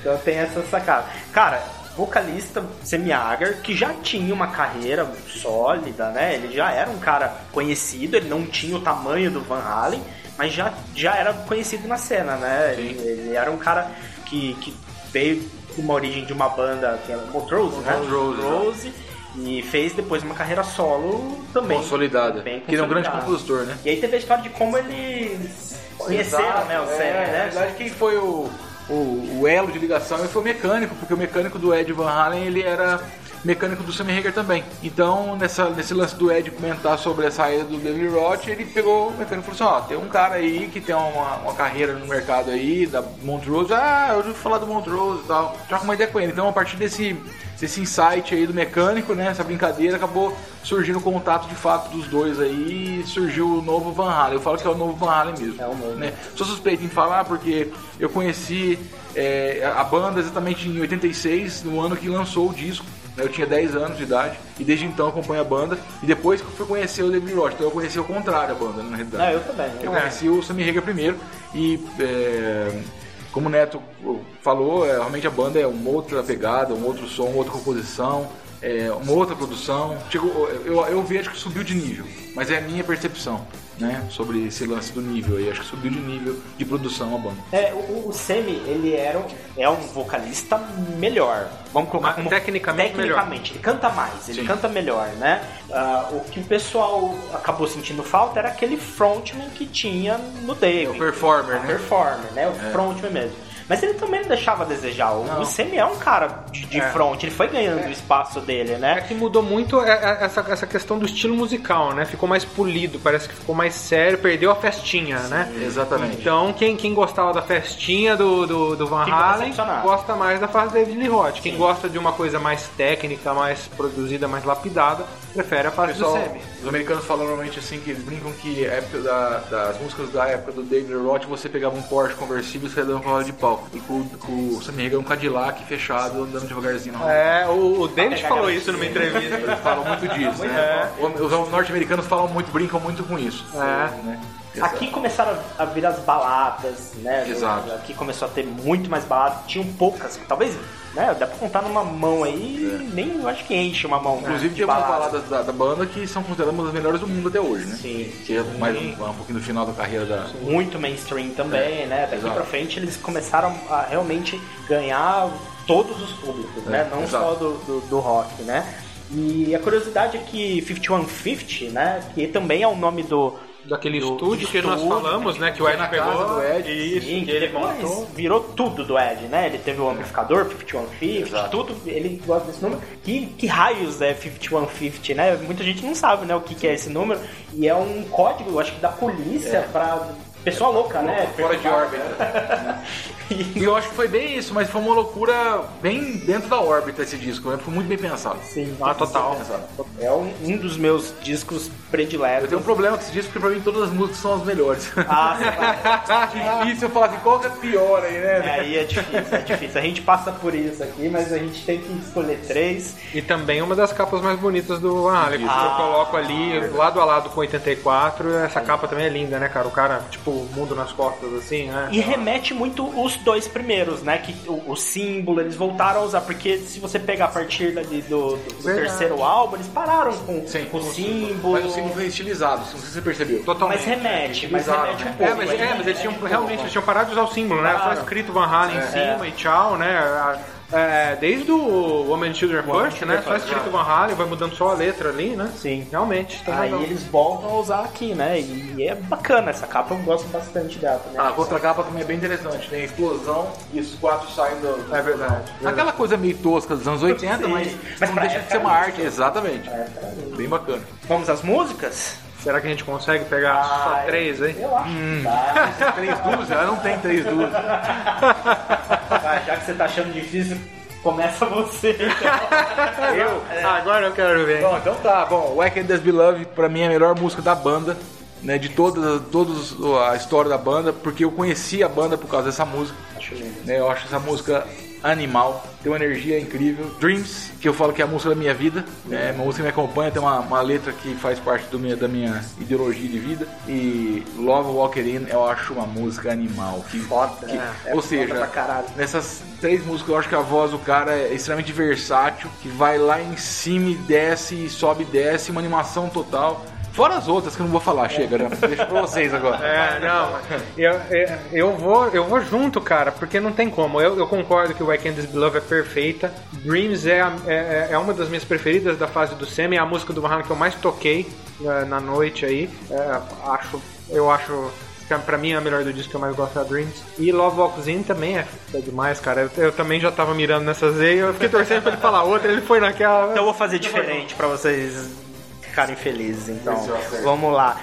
Então tem essa sacada. Cara, vocalista Sammy Hagar, que já tinha uma carreira sólida, né? Ele já era um cara conhecido, ele não tinha o tamanho do Van Halen, mas já, já era conhecido na cena, né? Ele, ele era um cara que, que veio de uma origem de uma banda que era Montrose, né? Montrose, Montrose, e fez depois uma carreira solo também. Consolidada. Bem Que ele é um grande compositor, né? E aí teve a história de como ele conheceram, né, o é, né? Na verdade, quem foi o, o, o elo de ligação ele foi o mecânico, porque o mecânico do Ed Van Halen ele era mecânico do Sammy Hagar também. Então, nessa, nesse lance do Ed comentar sobre a saída do David Roth, ele pegou o mecânico e falou assim: Ó, tem um cara aí que tem uma, uma carreira no mercado aí, da Montrose. Ah, eu já ouvi falar do Montrose e tal. Troca uma ideia com ele. Então, a partir desse, desse insight aí do mecânico, né, essa brincadeira, acabou surgindo o contato de fato dos dois aí e surgiu o novo Van Halen. Eu falo que é o novo Van Halen mesmo. É o novo. Né? Sou suspeito em falar porque eu conheci é, a banda exatamente em 86, no ano que lançou o disco. Né? Eu tinha 10 anos de idade e desde então eu acompanho a banda. E depois que eu fui conhecer o David Roth, então eu conheci o contrário a banda, na realidade. Eu também. Eu É. conheci o Sammy Hagar primeiro e é, como o Neto falou, é, realmente a banda é uma outra pegada, um outro som, outra composição, é, uma outra produção. Chegou, eu, eu vejo que subiu de nível, mas é a minha percepção, né, sobre esse lance do nível aí. Acho que subiu de nível de produção a banda. É, o, o Semi, ele era um, é um vocalista melhor. Vamos colocar como tecnicamente tecnicamente. Ele canta mais, ele Sim. canta melhor, né? Ah, o que o pessoal acabou sentindo falta era aquele frontman que tinha no David. É o performer, O né? performer, né? O frontman mesmo. Mas ele também não deixava a desejar. O, Não. o Semi é um cara de, de É. front, ele foi ganhando o espaço dele, É né? que mudou muito é, é, essa, essa questão do estilo musical, né? Ficou mais polido, parece que ficou mais sério, perdeu a festinha, né? Exatamente. Então, quem, quem gostava da festinha do, do, do Van Halen gosta mais da fase David Lee Roth. Quem gosta de uma coisa mais técnica, mais produzida, mais lapidada, prefere a fase Pessoal, do Semi. os americanos falam normalmente assim que eles brincam que a época da- das músicas da época do David Lee Roth você pegava um Porsche conversível e saia dando cavalo de pau. E com, com o Sammy Hagar um Cadillac fechado andando devagarzinho na rua. É, o, o David pegar falou garotinho. isso numa entrevista. Eles falam muito disso, né? Os norte-americanos falam muito, brincam muito com isso. É. Né? Aqui começaram a vir as baladas, né? Exato. Aqui começou a ter muito mais baladas. Tinham poucas, talvez, né? Dá pra contar numa mão aí, nem eu acho que enche uma mão. Inclusive de tem umas balada. baladas da, da banda que são consideradas uma das melhores do mundo até hoje, né? Sim. Que é mais um, um pouquinho do final da carreira da. Muito mainstream também, né? Daqui exato. pra frente eles começaram a realmente ganhar todos os públicos, É, né? Não exato. só do, do, do rock, né? E a curiosidade é que 5150, né? Que também é o nome do. Daquele do- estúdio do que nós estúdio, falamos, né? Que o é Ed na pegou. casa do Ed. Isso, Sim, que ele montou. virou tudo do Ed, né? Ele teve o amplificador 5150, Exato. tudo, ele gosta desse número. Que, que raios é 5150, né? Muita gente não sabe, né, o que, que é esse número. E é um código, acho que da polícia pra pessoa louca, né? Fora de órbita. E eu acho que foi bem isso, mas foi uma loucura bem dentro da órbita esse disco, né? Foi muito bem pensado. Sim, Ah, total. Pensado. É um, um dos meus discos prediletos. Eu tenho um problema com esse disco porque pra mim todas as músicas são as melhores. Ah, você vai- Difícil eu falar assim, qual que é pior aí, É, né? aí é difícil, é difícil. A gente passa por isso aqui, mas a gente tem que escolher três. E também uma das capas mais bonitas do Van Halen. porque Ah, eu coloco ali, lado a lado com 84, essa capa também é linda, né, cara? O cara, tipo, o mundo nas costas, assim, né? E remete muito os dois primeiros, né? Que o, o símbolo eles voltaram a usar, porque se você pegar a partir dali do, do- do terceiro álbum, eles pararam com, Sim, com o símbolo. Mas o símbolo foi estilizado, não sei se você percebeu. Totalmente. Mas remete, mas remete um né? pouco. É, mas, ainda é, mas eles tinham um realmente eles tinham parado de usar o símbolo, né? Só escrito Van Halen em É. cima e tchau, né? É, desde o Woman Children First, né? Só escrito. Van Halen, vai mudando só a letra ali, né? Sim. Realmente, tem Aí razão. eles voltam a usar aqui, né? E é bacana essa capa, eu gosto bastante dela. Né? A contracapa também é bem interessante, tem a explosão e os quatro saem do. É verdade. Aquela coisa meio tosca dos anos 80, Sim. mas, Mas não deixa de ser uma era arte, exatamente. É, tá. Bem bacana. Vamos às músicas? Será que a gente consegue pegar Ah, só três aí? Eu acho Hum. dá. Três dúzias? Ela não tem três dúzias. Vai, já que você tá achando difícil, começa você. Então. Eu? Agora eu quero ver. Bom, então tá, bom, Wack and This Beloved pra mim é a melhor música da banda, né, de toda, todos a história da banda, porque eu conheci a banda por causa dessa música, Acho lindo. né, eu acho essa música animal, tem uma energia incrível. Dreams, que eu falo que é a música da minha vida, né, uma música que me acompanha, tem uma, uma letra que faz parte do minha, da minha ideologia de vida, e Love Walker In eu acho uma música animal, que, Foda, que- é, é ou seja. Nessas três músicas, eu acho que a voz do cara é extremamente versátil, que vai lá em cima e desce, e sobe e desce, uma animação total. Fora as outras que eu não vou falar, chega, né? Deixa pra vocês agora. É, não, eu, eu, eu vou, eu vou junto, cara, porque não tem como. Eu, eu concordo que o I Can't This Beloved é perfeita. Dreams é, a- é, é uma das minhas preferidas da fase do Semi, é a música do Halen que eu mais toquei é, na noite aí. É, acho, eu acho que pra mim é a melhor do disco que eu mais gosto é a Dreams. E Love Walks In também é, é demais, cara. Eu, eu também já tava mirando nessas aí, eu fiquei torcendo pra ele falar outra, ele foi naquela. Então eu vou fazer diferente pra vocês ficarem felizes. Então, ok. vamos lá.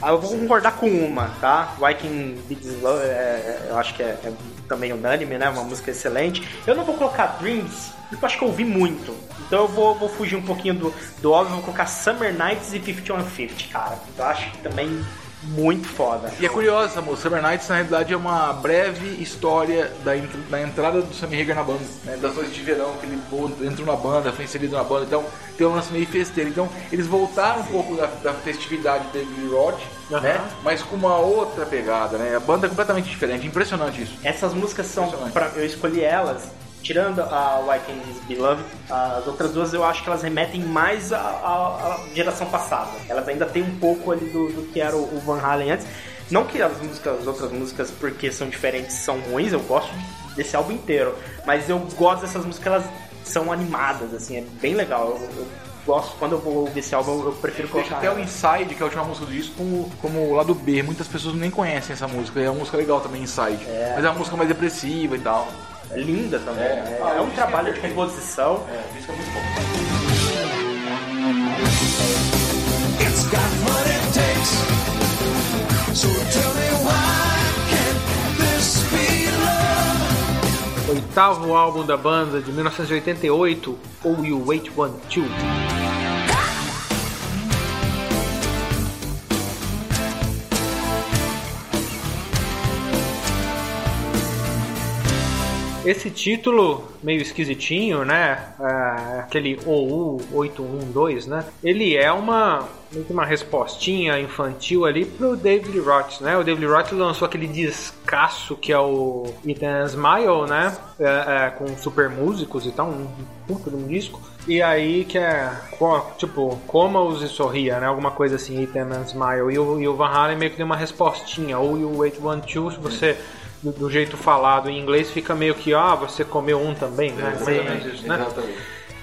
Ah, Eu vou concordar com uma, tá? Why Can Be This Love, é, é, eu acho que é, é também unânime, né? Uma música excelente. Eu não vou colocar Dreams, porque eu acho que eu ouvi muito. Então eu vou, vou fugir um pouquinho do, do óbvio, vou colocar Summer Nights e 5150, cara. Eu acho que também muito foda. E é curiosa essa música. Summer Nights, na realidade, é uma breve história da, da entrada do Sammy Hagar na banda. Né? Das noites de verão, que ele entrou na banda, foi inserido na banda. Então, tem um lance meio festeiro. Então, eles voltaram um pouco da, da festividade do David Roth, né? Mas com uma outra pegada, né? A banda é completamente diferente. Impressionante isso. Essas músicas são, pra, eu escolhi elas, tirando a Why Can't This Be Loved, as outras duas eu acho que elas remetem mais à, geração passada. Elas ainda têm um pouco ali do, do que era o, o Van Halen antes. Não que as músicas, as outras músicas, porque são diferentes, são ruins, eu gosto desse álbum inteiro. Mas eu gosto dessas músicas, elas são animadas, assim, é bem legal. Eu, eu gosto, quando eu vou ouvir esse álbum, eu prefiro Deixa colocar. até o. Inside, que é a última música do disco, como, como o lado B. Muitas pessoas nem conhecem essa música. É uma música legal também, Inside. Mas é uma música mais depressiva e tal. É linda também. É. né? Ah, É, o um é trabalho de composição. É, o disco é muito bom. It's got what it takes. So tell me why can't this be love? Oitavo álbum da banda de 1988, Ou You Wait One Two. Esse título meio esquisitinho, né? É, aquele OU 812, né? Ele é uma uma respostinha infantil ali pro David Roth, né? O David Roth lançou aquele descasso que é o Ethan Smile, né? É, é, com super músicos e tal, um puta um disco. E aí que é, tipo, coma-os e sorria, né? Alguma coisa assim, Ethan Smile. E o, e o Van Halen meio que deu uma respostinha, ou Two, se você do, do jeito falado em inglês fica meio que, ah, você comeu um também, né? Mais ou menos isso, né? Exatamente.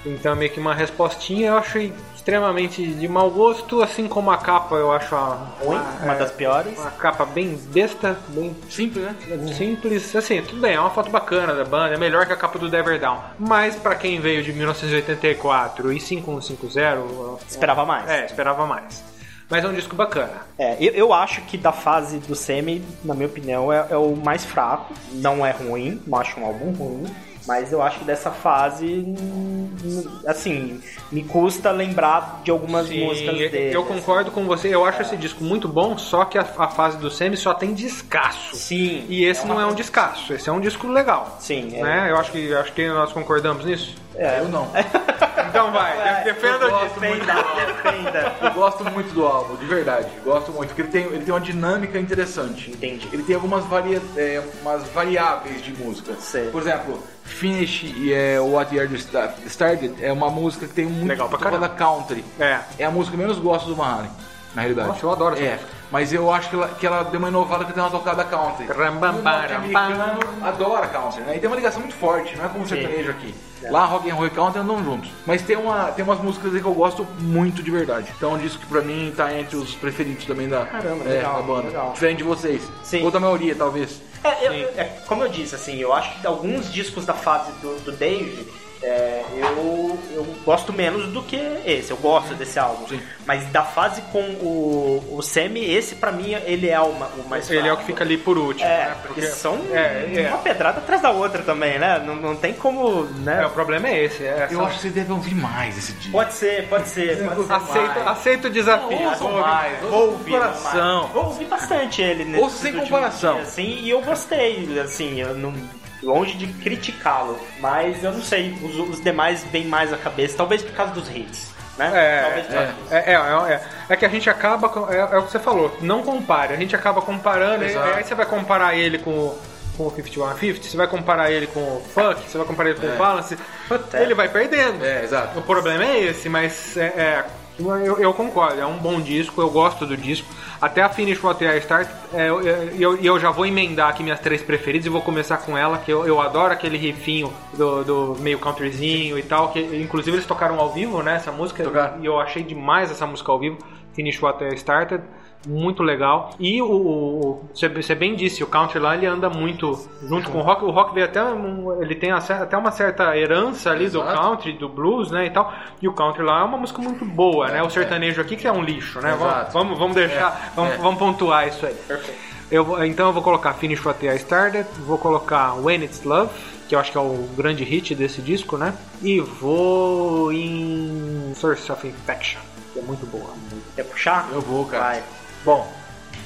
Então meio que uma respostinha eu achei extremamente de mau gosto, assim como a capa eu acho a, Ruim, a- uma é, das piores. uma capa bem besta, bem Simples, né? simples, assim, tudo bem, é uma foto bacana da banda, é melhor que a capa do Dever Down. Mas pra quem veio de 1984 e 5150, Esperava mais. é, esperava mais. Mas é um disco bacana. É, eu, eu acho que da fase do Semi, na minha opinião, é, é o mais fraco. Não é ruim, não acho um álbum ruim. Mas eu acho que dessa fase, assim, me custa lembrar de algumas Sim, músicas eu- dele. eu concordo com você, eu acho esse disco muito bom, só que a, a fase do Semi só tem descasso. Sim. E esse uma não é um descasso, esse é um disco legal. Sim, é. Né? Eu acho que, acho que nós concordamos nisso. É. Eu não. Então vai, É, de- defenda eu o gosto disco. Defenda, defenda. Eu gosto muito do álbum, de verdade. Gosto muito, porque ele tem, ele tem uma dinâmica interessante. Entendi. Ele tem algumas varia, é, umas variáveis de música. Sei. Por exemplo, Finish e é, What Year Started é uma música que tem muito Legal pra da country. É. É a música que eu menos gosto do Van Halen, na realidade. Nossa, eu adoro essa É, música. mas eu acho que ela, que ela deu uma inovada que tem uma tocada country. Rambam, O param, norte-americano adora country, né? E tem uma ligação muito forte, não é como o sertanejo aqui. É. Lá rock and roll e country andam juntos. Mas tem, uma, tem umas músicas aí que eu gosto muito de verdade. Então é um disco que pra mim tá entre os preferidos também da, Caramba, é, legal, da banda. legal. Diferente de vocês. Sim. Ou da maioria, talvez. É, eu- é, como eu disse, assim, eu acho que alguns discos da fase do, do Dave, é, eu, eu gosto menos do que esse. Eu gosto desse álbum. Sim. Mas da fase com o, o Semi, esse pra mim, ele é o, o mais Ele é o fraco. que fica ali por último. É, né? porque são é, é. uma pedrada atrás da outra também, né? Não, não tem como, né? É, o problema é esse. É, Eu são- acho que você deve ouvir mais esse disco. Pode ser, pode ser. Pode ser Aceito, mais. aceito o desafio. Ouça Vou- mais, Vou ouça com ouvir, coração. mais. Vou ouvir bastante ele nesses Ouça sem comparação. dias, assim, e eu gostei, assim, eu não longe de criticá-lo, mas eu não sei, os, os demais vêm mais à cabeça, talvez por causa dos hits, né? É, talvez por é, é, é, é, é que a gente acaba. com- É, é o que você falou, não compare. A gente acaba comparando, e Exato. aí você vai comparar ele com, o- com o 5150, você vai comparar ele com o Funk, você vai comparar ele com o Balance, ele vai perdendo. É, exato. O problema é esse, mas é, é, eu, eu concordo, é um bom disco, eu gosto do disco. Até a Finish What I Start, é, eu, eu, já vou emendar aqui minhas três preferidas e vou começar com ela, que eu, eu adoro aquele rifinho do, do meio countryzinho e tal, que inclusive eles tocaram ao vivo, né, essa música, Tocaram. e eu achei demais essa música ao vivo, Finish What I Started. Muito legal. E o, você, bem disse, o country lá ele anda muito junto com o rock. O rock veio até. ele tem até uma certa herança ali do Exato. country, do blues, né? E tal. E o country lá é uma música muito boa, né? O sertanejo aqui que é um lixo, né? Vamos, Exato. vamos, vamos deixar. Vamos, é. vamos pontuar isso aí. Eu, vou- então eu vou colocar Finish What I Started, vou colocar When It's Love, que eu acho que é o grande hit desse disco, né? E vou em Source of Infection, que é muito boa. Quer puxar? Eu vou, cara. Vai. Bom,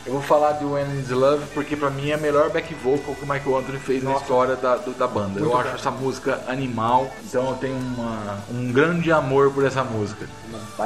Eu vou falar de When Is Love porque pra mim é a melhor back vocal que o Michael Anthony fez na história da, do- da banda. eu acho essa música animal, então eu tenho uma- um grande amor por essa música.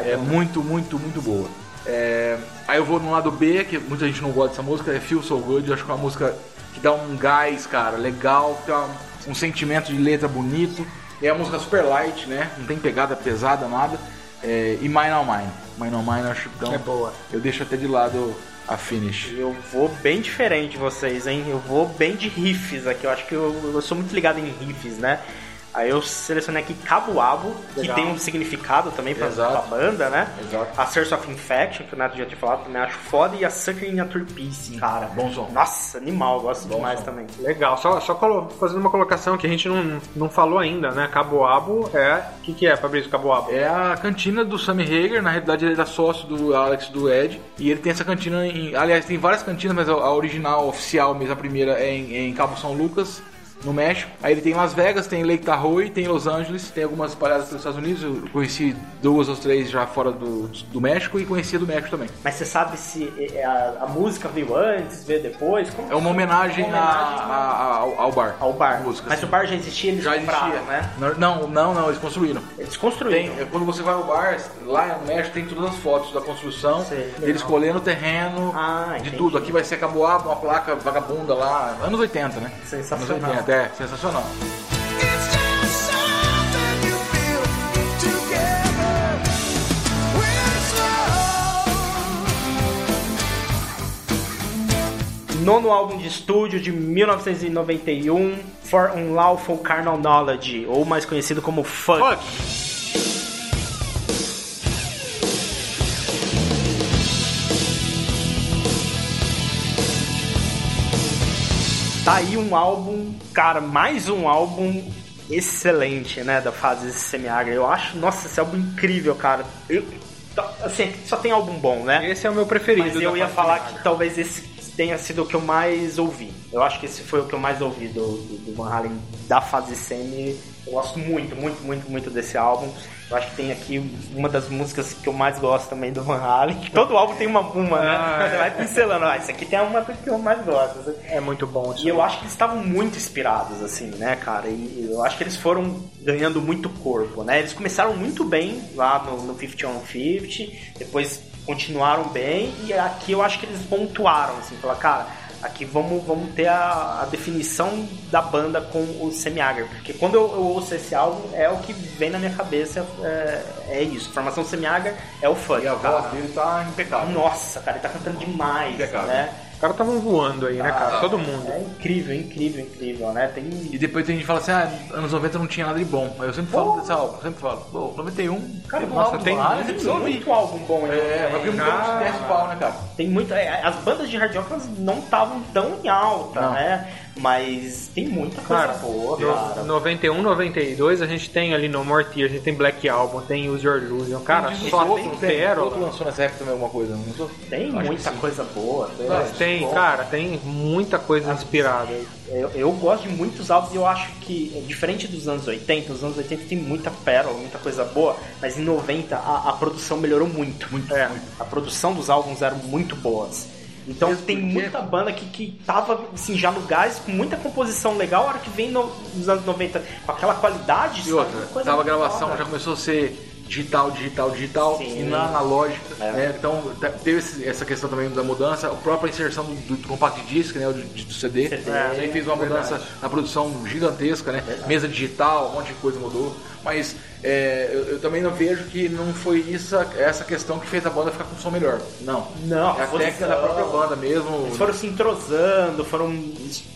É muito, muito, muito boa. É, aí eu vou no lado B, que muita gente não gosta dessa música, é Feel So Good. Eu acho que é uma música que dá um gás, cara, legal, tem uma- um sentimento de letra bonito. É uma música super light, né? Não tem pegada pesada, nada. É, e Mine on Mine. Mine on Mine eu acho então, É boa. Eu deixo até de lado a finish. Eu vou bem diferente de vocês, hein? Eu vou bem de riffs aqui. Eu acho que eu, eu sou muito ligado em riffs, né? Aí eu selecionei aqui Cabo Abo, que tem um significado também pra, Exato. pra banda, né? Exato. A Source of Infection, que o Neto já tinha falado, também acho foda. E a Sucker in a Three Piece, cara. bom som. Nossa, animal, gosto Bom demais som. também. Legal, só, só colo- fazendo uma colocação que a gente não, não falou ainda, né? Caboabo é. O que, que é, Fabrício Caboabo? É a cantina do Sammy Hager, na realidade ele era sócio do Alex do Ed, e ele tem essa cantina em. Aliás, tem várias cantinas, mas a, a original, oficial mesmo, a primeira é em, em Cabo São Lucas, no México. Aí ele tem Las Vegas, tem Lake Tahoe, tem Los Angeles, tem algumas espalhadas pelos Estados Unidos. Eu conheci duas ou três já fora do, do México e conhecia do México também. Mas você sabe se é, a, a música veio antes, veio depois? Como É uma homenagem, Uma homenagem a- a- ao, ao bar. ao bar. Música, Mas sim. o bar já existia, eles já compraram, existia. né? Não, não, não, eles construíram. Eles Tem, construíram. é, quando você vai ao bar, lá no México tem todas as fotos da construção, Sei, eles legal. escolhendo o terreno, Ah, de entendi. tudo. Aqui vai ser caboabo, uma placa vagabunda lá, anos 80, né? Sensacional. Anos 80, é, sensacional. Nono álbum de estúdio de 1991, For Unlawful Carnal Knowledge, ou mais conhecido como Fuck. Fuck. Tá aí um álbum, cara, mais um álbum excelente, né, da fase semi-agra. Eu acho, nossa, esse álbum incrível, cara. Eu, tá- assim, só tem álbum bom, né? Esse é o meu preferido. Mas eu ia falar que talvez esse tenha sido o que eu mais ouvi. Eu acho que esse foi o que eu mais ouvi do, do, do Van Halen da fase semi. Eu gosto muito, muito, muito, muito desse álbum. Eu acho que tem aqui uma das músicas que eu mais gosto também do Van Halen. Todo álbum tem uma, uma né? Ah, Você vai pincelando. Ah, isso aqui tem uma coisa que eu mais gosto. É muito bom. E eu acho que eles estavam muito inspirados, assim, né, cara? E eu acho que eles foram ganhando muito corpo, né? Eles começaram muito bem lá no, no 50 on 50, depois continuaram bem, e aqui eu acho que eles pontuaram, assim, falaram, cara, aqui vamos, vamos ter a, a definição da banda com o Semiager, porque quando eu, eu ouço esse álbum, é o que vem na minha cabeça, é, é isso. Formação Semiager é o funk, E a voz dele tá impecável. Nossa, cara, ele tá cantando demais, Impecável. né? Os caras estavam voando aí, né, cara? Todo mundo. É incrível, incrível, incrível, né? Tem. E depois tem gente que fala assim, ah, anos 90 não tinha nada de bom. Aí eu sempre falo desse álbum, eu sempre falo, pô, 91, Cara, teve um nossa, álbum tem Tem você precisa ouvir. muito álbum bom aí. É, mas porque Ah, gente desce o pau, né, cara? Tem muito. é, As bandas de hard rock elas não estavam tão em alta, Não. né? Mas tem muita coisa Cara, boa, cara. 91, 92, a gente tem ali No More Tears, a gente tem Black Album, tem Use Your Illusion. Cara, Tem só outro, tem outro pérola. lançou nessa época também alguma coisa, não? Tem Acho muita coisa boa. Mas tem, Bom, cara, tem muita coisa inspirada. Eu, eu gosto de muitos álbuns e eu acho que, é diferente dos anos 80, os anos 80 tem muita pérola, muita coisa boa, mas em 90 a, a produção melhorou muito. Muito, É, muito. A produção dos álbuns eram muito boas. Então Mesmo tem porque- muita banda que, que tava assim, já no gás, com muita composição legal, a hora que vem no- nos anos 90 com aquela qualidade, E outra, Coisa tava a gravação, já começou a ser digital, digital, digital, Sim. e na analógica, É. né? Então te- teve esse- essa questão também da mudança, a própria inserção do, do compact disc, né? Do, do CD, é, aí fez uma verdade. mudança na produção gigantesca, né? Mesa digital, um monte de coisa mudou, mas é, eu, eu também não vejo que não foi isso, essa questão que fez a banda ficar com um som melhor. Não. Não, é a técnica da própria banda mesmo. Eles foram se entrosando, foram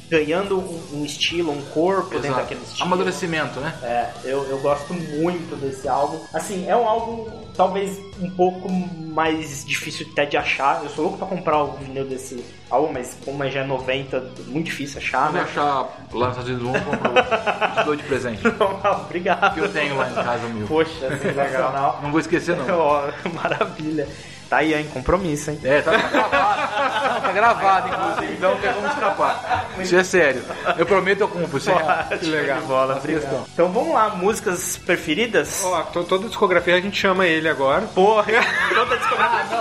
ganhando um, um estilo, um corpo dentro Exato. daquele estilo. Amadurecimento, né? É, eu, eu gosto muito desse álbum. Assim, é um álbum talvez um pouco mais difícil até de achar. Eu sou louco pra comprar o vinil desse álbum, mas como já é 90, muito difícil achar, eu né? achar lá nos Estados Unidos, um, compro, te dou de presente. Obrigado. Que eu tenho lá em casa, meu. Poxa, sensacional. Não vou esquecer, não. Ó, maravilha. Tá aí, hein? Compromisso, hein? É, tá, tá gravado. Não, tá gravado, inclusive, então não tem como escapar. Isso é sério. Eu prometo, eu cumpro. Isso é Que legal. bola, obrigado. Então vamos lá, músicas preferidas? Ó, to- toda discografia a gente chama ele agora. Porra, toda discografia.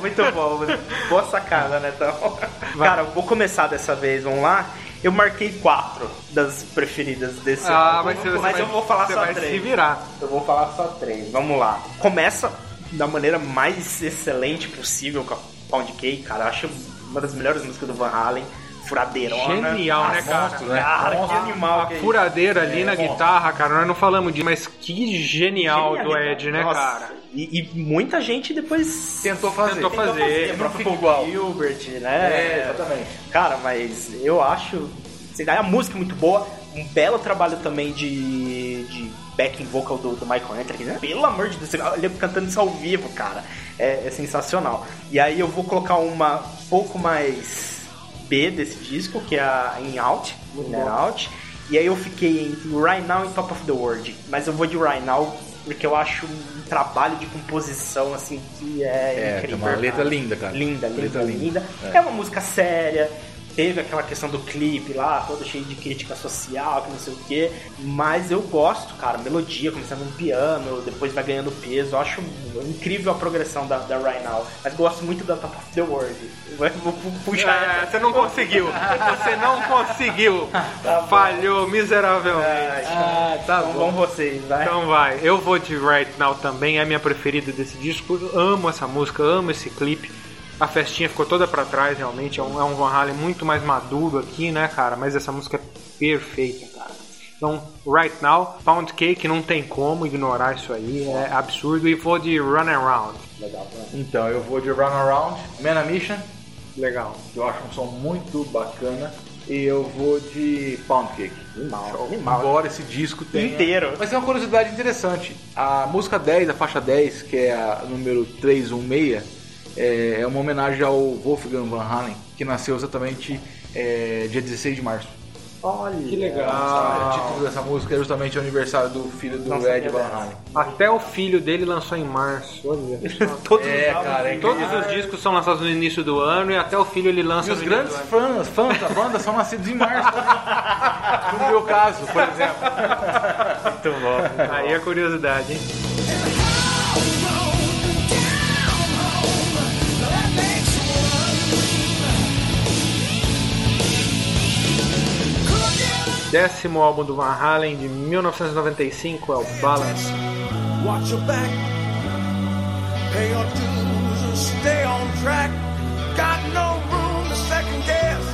Muito bom. Boa sacada, né, então? Cara, vou começar dessa vez, vamos lá? Eu marquei quatro das preferidas desse Ah, álbum, mas, você, mas eu vou falar só três. se virar. Eu vou falar só três. Vamos lá. Começa da maneira mais excelente possível com a Pound Cake, cara. Eu acho uma das melhores músicas do Van Halen. Furadeirona. Genial, né, cara? monstro, né? Cara, que animal A que é isso. furadeira ali É, na bom. guitarra, cara, nós não falamos disso, mas que genial do Genialidade. Ed, né, Nossa, cara? E, e muita gente depois Tentou fazer. Tentou fazer. O próprio fica Paul igual. Gilbert, né? É, exatamente. Cara, mas eu acho. sei lá, A música é muito boa. Um belo trabalho também de, de backing vocal do, do Michael Anthony, né? Pelo amor de Deus, ele cantando isso ao vivo, cara. É, é sensacional. E aí eu vou colocar uma um pouco mais B desse disco, que é a In Out, In Out. E aí eu fiquei entre Right Now e Top of the World. Mas eu vou de Right Now porque eu acho trabalho de composição assim que é, É, incrível. uma letra linda, cara. Linda, linda, Letra linda. linda. É. É. uma música séria. Teve aquela questão do clipe lá, todo cheio de crítica social, que não sei o quê. Mas eu gosto, cara. Melodia, começando no piano, depois vai ganhando peso. Eu acho incrível a progressão da, da Right Now. Mas gosto muito da Top of the World. Vou, puxar É, você não conseguiu. Você não conseguiu. Tá. Falhou miseravelmente. Ah, tá bom. Vamos vocês, vai. Então vai, eu vou de Right Now também, é a minha preferida desse disco. Eu amo essa música, amo esse clipe. A festinha ficou toda pra trás, realmente. É um, é um Van Halen muito mais maduro aqui, né, cara? Mas essa música é perfeita, cara. Então, Right Now, Pound Cake, não tem como ignorar isso aí, é absurdo. E vou de Run Around. Legal, né? Então, eu vou de Run Around, Man a Mission, Legal. eu acho um som muito bacana. E eu vou de Pound Cake. Animal, animal. Embora esse disco tenha... Inteiro. Mas tem uma curiosidade interessante. A música 10, a faixa 10, que é a número 316, é, é uma homenagem ao Wolfgang Van Halen, que nasceu exatamente é, dia 16 de março. Olha. Que legal. O título dessa música é justamente o aniversário do filho do Não Ed sabia Van. Halen. Até o filho dele lançou em março. Olha. Todos É, os cara, é Todos os discos são lançados no início do ano e até o filho ele lança E os grandes fãs, fãs da banda são nascidos em março. no meu caso, por exemplo. Muito bom. Aí é curiosidade, hein? Décimo álbum do Van Halen de 1995 é o Balance. Watch your back. Pay your dues and stay on track. Got no room to second guess.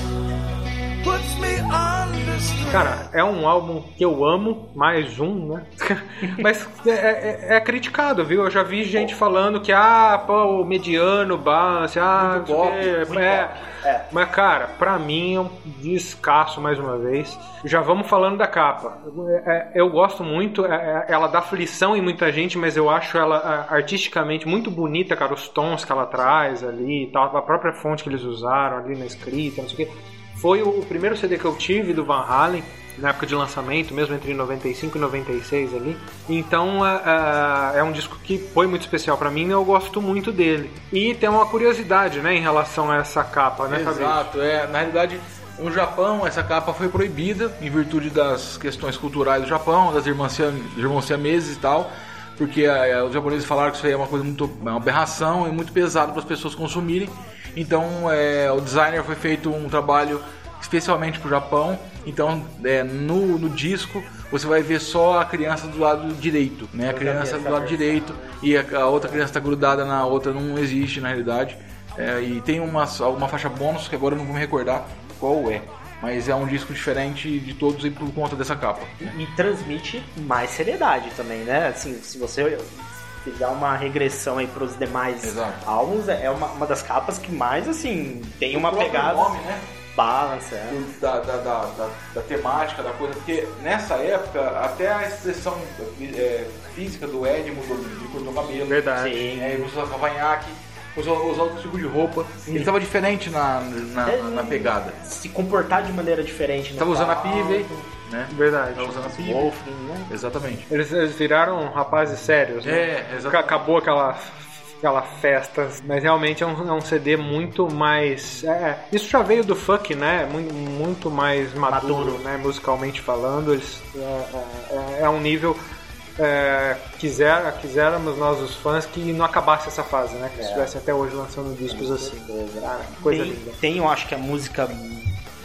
Puts me under. Cara, é um álbum que eu amo, mais um, né? Mas é, é- é criticado, viu? Eu já vi gente falando que, ah, pô, o mediano, ah, o pop, quê. muito é. é. Mas, cara, pra mim é um descasso mais uma vez. Já vamos falando da capa. É, é, eu gosto muito, é, ela dá aflição em muita gente, mas eu acho ela artisticamente muito bonita, cara, os tons que ela traz ali e tal, a própria fonte que eles usaram ali na escrita, não sei o quê. Foi o primeiro CD que eu tive do Van Halen, na época de lançamento, mesmo entre 95 e 96 ali. Então é, é- é um disco que foi muito especial pra mim e eu gosto muito dele. E tem uma curiosidade, né, em relação a essa capa, né, Fabrício? Exato, é. Na realidade, no Japão, essa capa foi proibida em virtude das questões culturais do Japão, das irmãs, irmãos siameses e tal. Porque é, os japoneses falaram que isso aí é uma coisa muito. é uma aberração e muito pesado para as pessoas consumirem. Então é, o designer foi feito um trabalho especialmente para o Japão. Então é, no, no disco você vai ver só a criança do lado direito, né? A criança do lado direito e a, a outra criança está grudada na outra, não existe na realidade. É, e tem uma, uma faixa bônus que agora eu não vou me recordar qual é. Mas é um disco diferente de todos e por conta dessa capa. E transmite mais seriedade também, né? Assim, se você fizer uma regressão aí pros demais Exato. álbuns, é uma, uma das capas que mais, assim, tem uma O próprio pegada nome, né? balance, é. da, da, da, da, da temática, da coisa, porque nessa época até a expressão é, física do Ed mudou, ele cortou o cabelo, Verdade. Sim. é, ele usou cavanhaque, usou, usou outro tipo de roupa, ele estava diferente na, na, na pegada. Se comportar de maneira diferente. Estava usando a palco. Né? Verdade. Usando a Pivey. Wolfgang, né? Exatamente. Eles, eles viraram rapazes sérios, né? É, exatamente. Acabou aquela, aquela festa, mas realmente é um, é um CD muito mais. é, isso já veio do funk, né? Muito, muito mais maduro, Maduro. né? Musicalmente falando. Eles, é, é- é um nível é, quiser, quiséramos nós, os fãs, que não acabasse essa fase, né? Que estivesse até hoje lançando discos assim. Coisa tem, linda. tem, eu acho que a música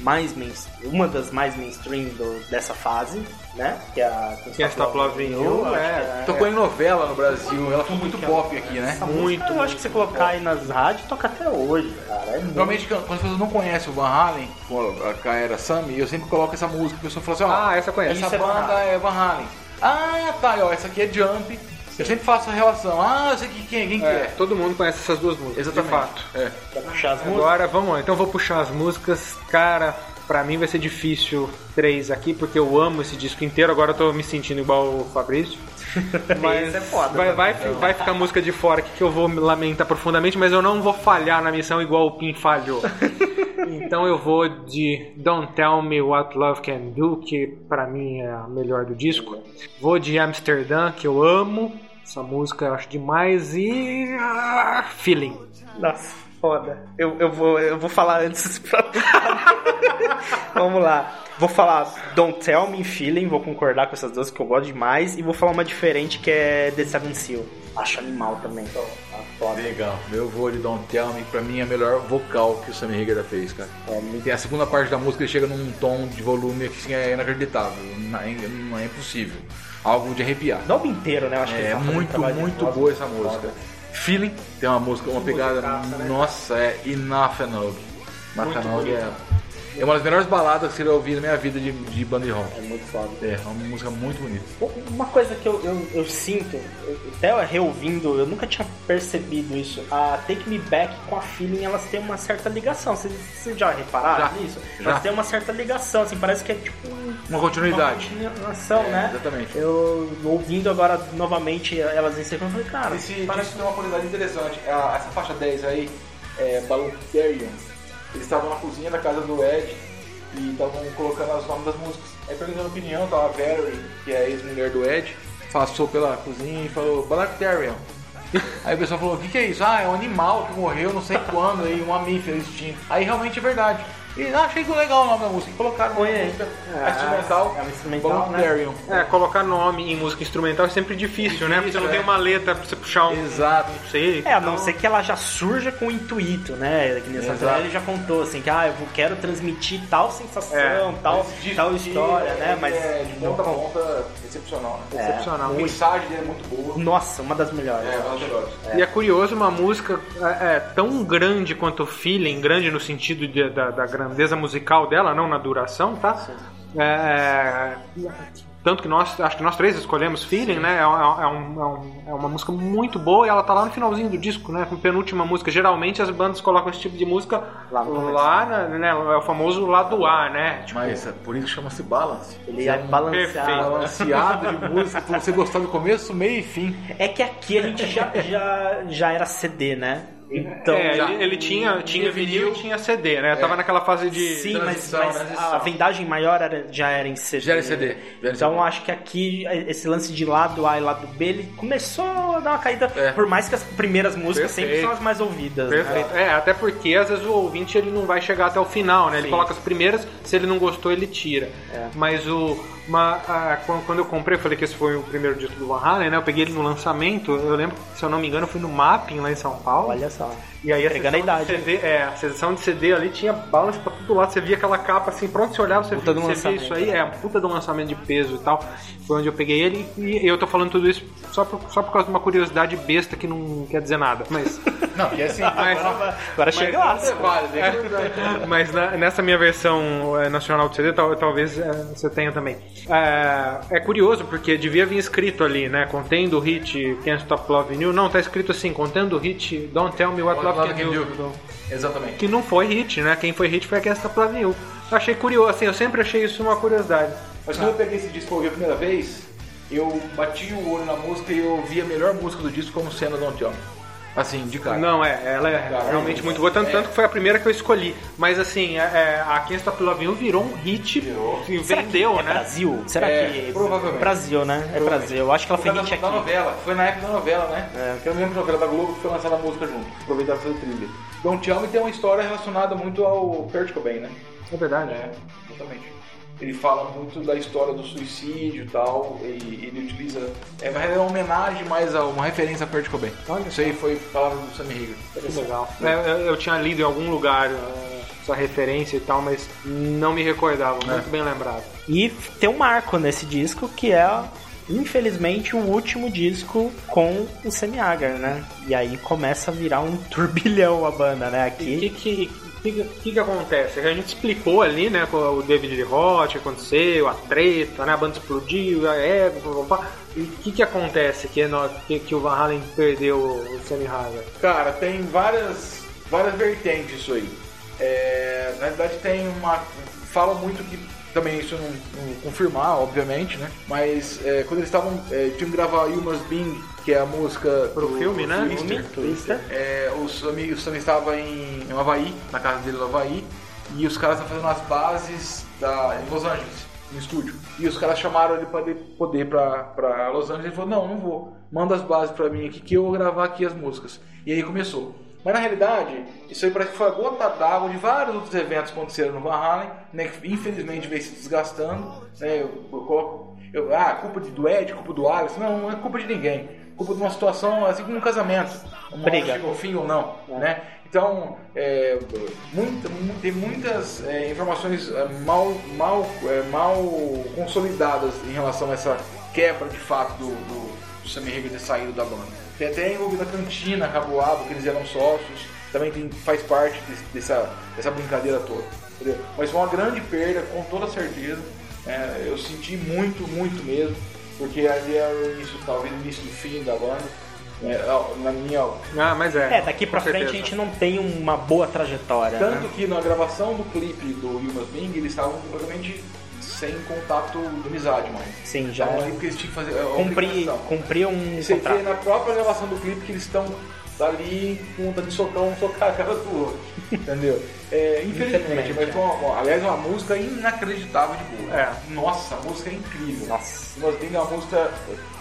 mais main, uma das mais mainstream do- dessa fase, né? Que é a Quem está Loving You, acho é. que Tocou em novela no Brasil, ela foi muito pop aqui, né? Essa música, eu acho que você colocar aí nas rádios toca até hoje, cara. É muito Normalmente, quando as pessoas não conhecem o Van Halen, com a Kaera Sammy, eu sempre coloco essa música. A pessoa fala assim: ó, Ah, essa eu conheço. essa é Van banda é Van Halen. Ah, tá, ó, essa aqui é Jump. Eu sempre faço a relação. Ah, eu sei que quem, quem que É, é. todo mundo conhece essas duas músicas, Exatamente. de fato. É. pra puxar as músicas. Agora, vamos lá. Então eu vou puxar as músicas. Cara, pra mim vai ser difícil três aqui, porque eu amo esse disco inteiro. Agora eu tô me sentindo igual o Fabrício. Mas é foda, vai, né? vai, vai ficar música de fora aqui que eu vou me lamentar profundamente, mas eu não vou falhar na missão igual o Pin falhou. então eu vou de Don't Tell Me What Love Can Do, que pra mim é a melhor do disco. Vou de Amsterdã, que eu amo. Essa música eu acho demais. E. ah, Feeling. Nossa, foda. Eu, eu, vou, eu vou falar antes pra. Vamos lá. Vou falar Don't Tell Me Feeling, vou concordar com essas duas que eu gosto demais. E vou falar uma diferente que é The Seven Seal. Acho animal também. Então, tá foda. Legal. Meu voo de Don't Tell Me, pra mim, é a melhor vocal que o Sammy Hagar fez, cara. É, tem a segunda parte da música, ele chega num tom de volume que assim, é inacreditável. Não é, não é impossível. Algo de arrepiar. Do álbum inteiro, né? Eu acho que É tá fazendo muito, muito boa essa música. Feeling tem uma música, uma pegada. musicaça, né? Nossa, é Enough Enough. Muito Macanog é. É uma das melhores baladas que eu ouvi na minha vida de, de banda de rock. É muito foda. É, uma música muito bonita. Uma coisa que eu, eu, eu sinto, eu- até reouvindo, eu nunca tinha percebido isso. A Take Me Back com a Feeling, elas têm uma certa ligação. Vocês, vocês já repararam Já, nisso? já. Elas têm uma certa ligação, assim, parece que é tipo um- Uma continuidade. uma continuação, É, né? exatamente. Eu ouvindo agora novamente elas em sequência, eu falei, cara, Esse parece disco tem uma curiosidade interessante. A- essa faixa 10 aí, é Balloonarium, eles estavam na cozinha da casa do Ed e estavam colocando os nomes das músicas. Aí perguntando opinião, tava a Valerie, que é a ex-mulher do Ed, passou pela cozinha e falou Balloonarium. Aí o pessoal falou, o que, que é isso? Ah, é um animal que morreu não sei quando, aí um mamífero extinto. Aí realmente é verdade. E achei legal o nome da música. Colocaram uma Põe aí. música É, instrumental, é uma instrumental, Balloonarium. É, colocar nome em música instrumental é sempre difícil, né? Porque você não é. tem uma letra pra você puxar um. Exato. Não sei. É, a não ser que ela já surja com o intuito, né? Que nessa Exato. ele já contou assim, que ah, eu quero transmitir tal sensação, É, tal, tal história, né? Mas é de ponta a ponta excepcional, né? Excepcional. A mensagem dele é muito boa. nossa, uma das melhores. É, uma das melhores. E é curioso uma música é, é, tão grande quanto o Feeling, grande no sentido de- da, da grandeza musical dela, não na duração, tá? É, tanto que nós, acho que nós três escolhemos Feeling, né? É, um- é um- é um- é uma música muito boa e ela tá lá no finalzinho do disco, né? Com penúltima música. Geralmente as bandas colocam esse tipo de música Lá no lá, na- né? É o famoso lado A, né? Tipo, Mas é por isso que chama-se balance. Ele é balanceado. Balanceado de música, pra você gostar do começo, meio e fim. É que aqui a gente já, já, já era CD, né? Então. é, ele, ele tinha, tinha vinil e tinha CD, né? É. Tava naquela fase de. Sim, mas, mas transição. a vendagem maior era- já era em CD. Já era em CD, em Então CD. acho que aqui esse lance de lado A e lado B ele começou a dar uma caída. É. Por mais que as primeiras músicas sempre Perfeito. são as mais ouvidas. né? Perfeito. É, até porque às vezes o ouvinte ele não vai chegar até o final, né? Ele Sim. coloca as primeiras, se ele não gostou, ele tira. É. Mas o. uma- a- quando eu comprei, eu falei que esse foi o primeiro disco do Van Halen, né? Eu peguei ele no lançamento, eu lembro, se eu não me engano, fui no Mapping lá em São Paulo. Olha só. E aí a seção, a idade. de CD, é, a seção de CD ali tinha balance pra todo lado. Você via aquela capa assim, pronto, você olhava, você, Puta via, você via isso aí, né? é, puta de um lançamento de peso e tal. Foi onde eu peguei ele e eu tô falando tudo isso só por, só por causa de uma curiosidade besta que não quer dizer nada. Mas. Não, porque assim, mas Agora chega lá. é válido. né? mas na- nessa minha versão é, nacional do CD, tal- talvez é, você tenha também. É, é curioso, porque devia vir escrito ali, né? Contendo o hit Can't Stop Loving You. Não, tá escrito assim, contendo o hit Don't Tell Me What Love Do. Exatamente. Que não foi hit, né? Quem foi hit foi a You. Eu achei curioso, assim, eu sempre achei isso uma curiosidade. Mas quando eu peguei esse disco pra ouvir a primeira vez, eu bati o olho na música e eu ouvi a melhor música do disco como sendo Don't Me. Assim, de cara. Não, é, ela é Cara, realmente é. muito boa, tanto, É. tanto que foi a primeira que eu escolhi. Mas assim, é, é, a Can't Stop Loving You virou um hit e Será que vendeu, é né? Brasil? Será É, que. provavelmente. Brasil, né? É Brasil. Eu acho que ela foi Foi hit da, aqui. da novela, foi na época da novela, né? É. Que eu lembro da novela da Globo que foi lançada a música junto, aproveitar fazer o thriller. Don't Tell Me tem uma história relacionada muito ao Kurt Cobain, né? É verdade. É, exatamente. Ele fala muito da história do suicídio e tal, e ele utiliza. É é uma homenagem mais a uma referência a Kurt Cobain. Isso aí foi palavra do Sammy Hagar. Que legal. É, eu, eu tinha lido em algum lugar é, essa referência e tal, mas não me recordava. Muito bem lembrado. E tem um marco nesse disco que é, infelizmente, o último disco com o Sammy Hagar, né? E aí começa a virar um turbilhão a banda, né? E o Aqui. que que, que, que que acontece? A gente explicou ali, né, o David Lee Roth, o que aconteceu, a treta, né, a banda explodiu, a ego, pá, pá, pá. E o que que acontece que, que, que o Van Halen perdeu o Sammy Hagar? Cara, tem várias, várias vertentes isso aí. É, na verdade tem uma. Fala muito que também isso não, não confirmar, obviamente, né? Mas é, quando eles estavam. É, tinham que gravar You Must que é a música Pro do- filme, né? Twister. Twister. É, os amigos também estavam em, em Havaí, na casa dele no Havaí, e os caras estavam fazendo as bases da, em Los Angeles, no estúdio. E os caras chamaram ele para poder ir pra, pra Los Angeles. Ele falou: Não, não vou. Manda as bases pra mim aqui que eu vou gravar aqui as músicas. E aí começou. Mas na realidade, isso aí parece que foi a gota d'água de vários outros eventos que aconteceram no Van Halen, né, que infelizmente veio se desgastando. Né, eu, eu coloco. Eu, ah, culpa de, do Ed, culpa do Alex. Não, não é culpa de ninguém. Culpa de uma situação assim como um casamento. Uma Briga. chega ao fim ou não. Né? Então, é, muita- tem muitas é, informações é, mal, mal, é, mal consolidadas em relação a essa quebra de fato do, do, do Sammy Hagar ter saído da banda. Tem até envolvido a cantina, Caboabo, que eles eram sócios, também tem, faz parte desse- dessa, dessa brincadeira toda. entendeu? Mas foi uma grande perda, com toda certeza. É, eu senti muito, muito mesmo, porque ali era o início, talvez o início do fim da banda. né, na minha Ah, mas é. É, daqui pra frente a certeza. gente não tem uma boa trajetória. Tanto né? que na gravação do clipe do You Must Bing, eles estavam completamente sem contato de amizade mais. Sim, já Então, porque eles tinham que fazer. é, a cumprir, cumprir um Você vê contrato. na própria gravação do clipe que eles estão ali com vontade de socar um socar a cara do outro. Entendeu? É, infelizmente, Infelizmente, mas foi uma, uma- aliás, é uma música inacreditável de boa. É. Nossa, a música é incrível. Nossa. Nós temos uma música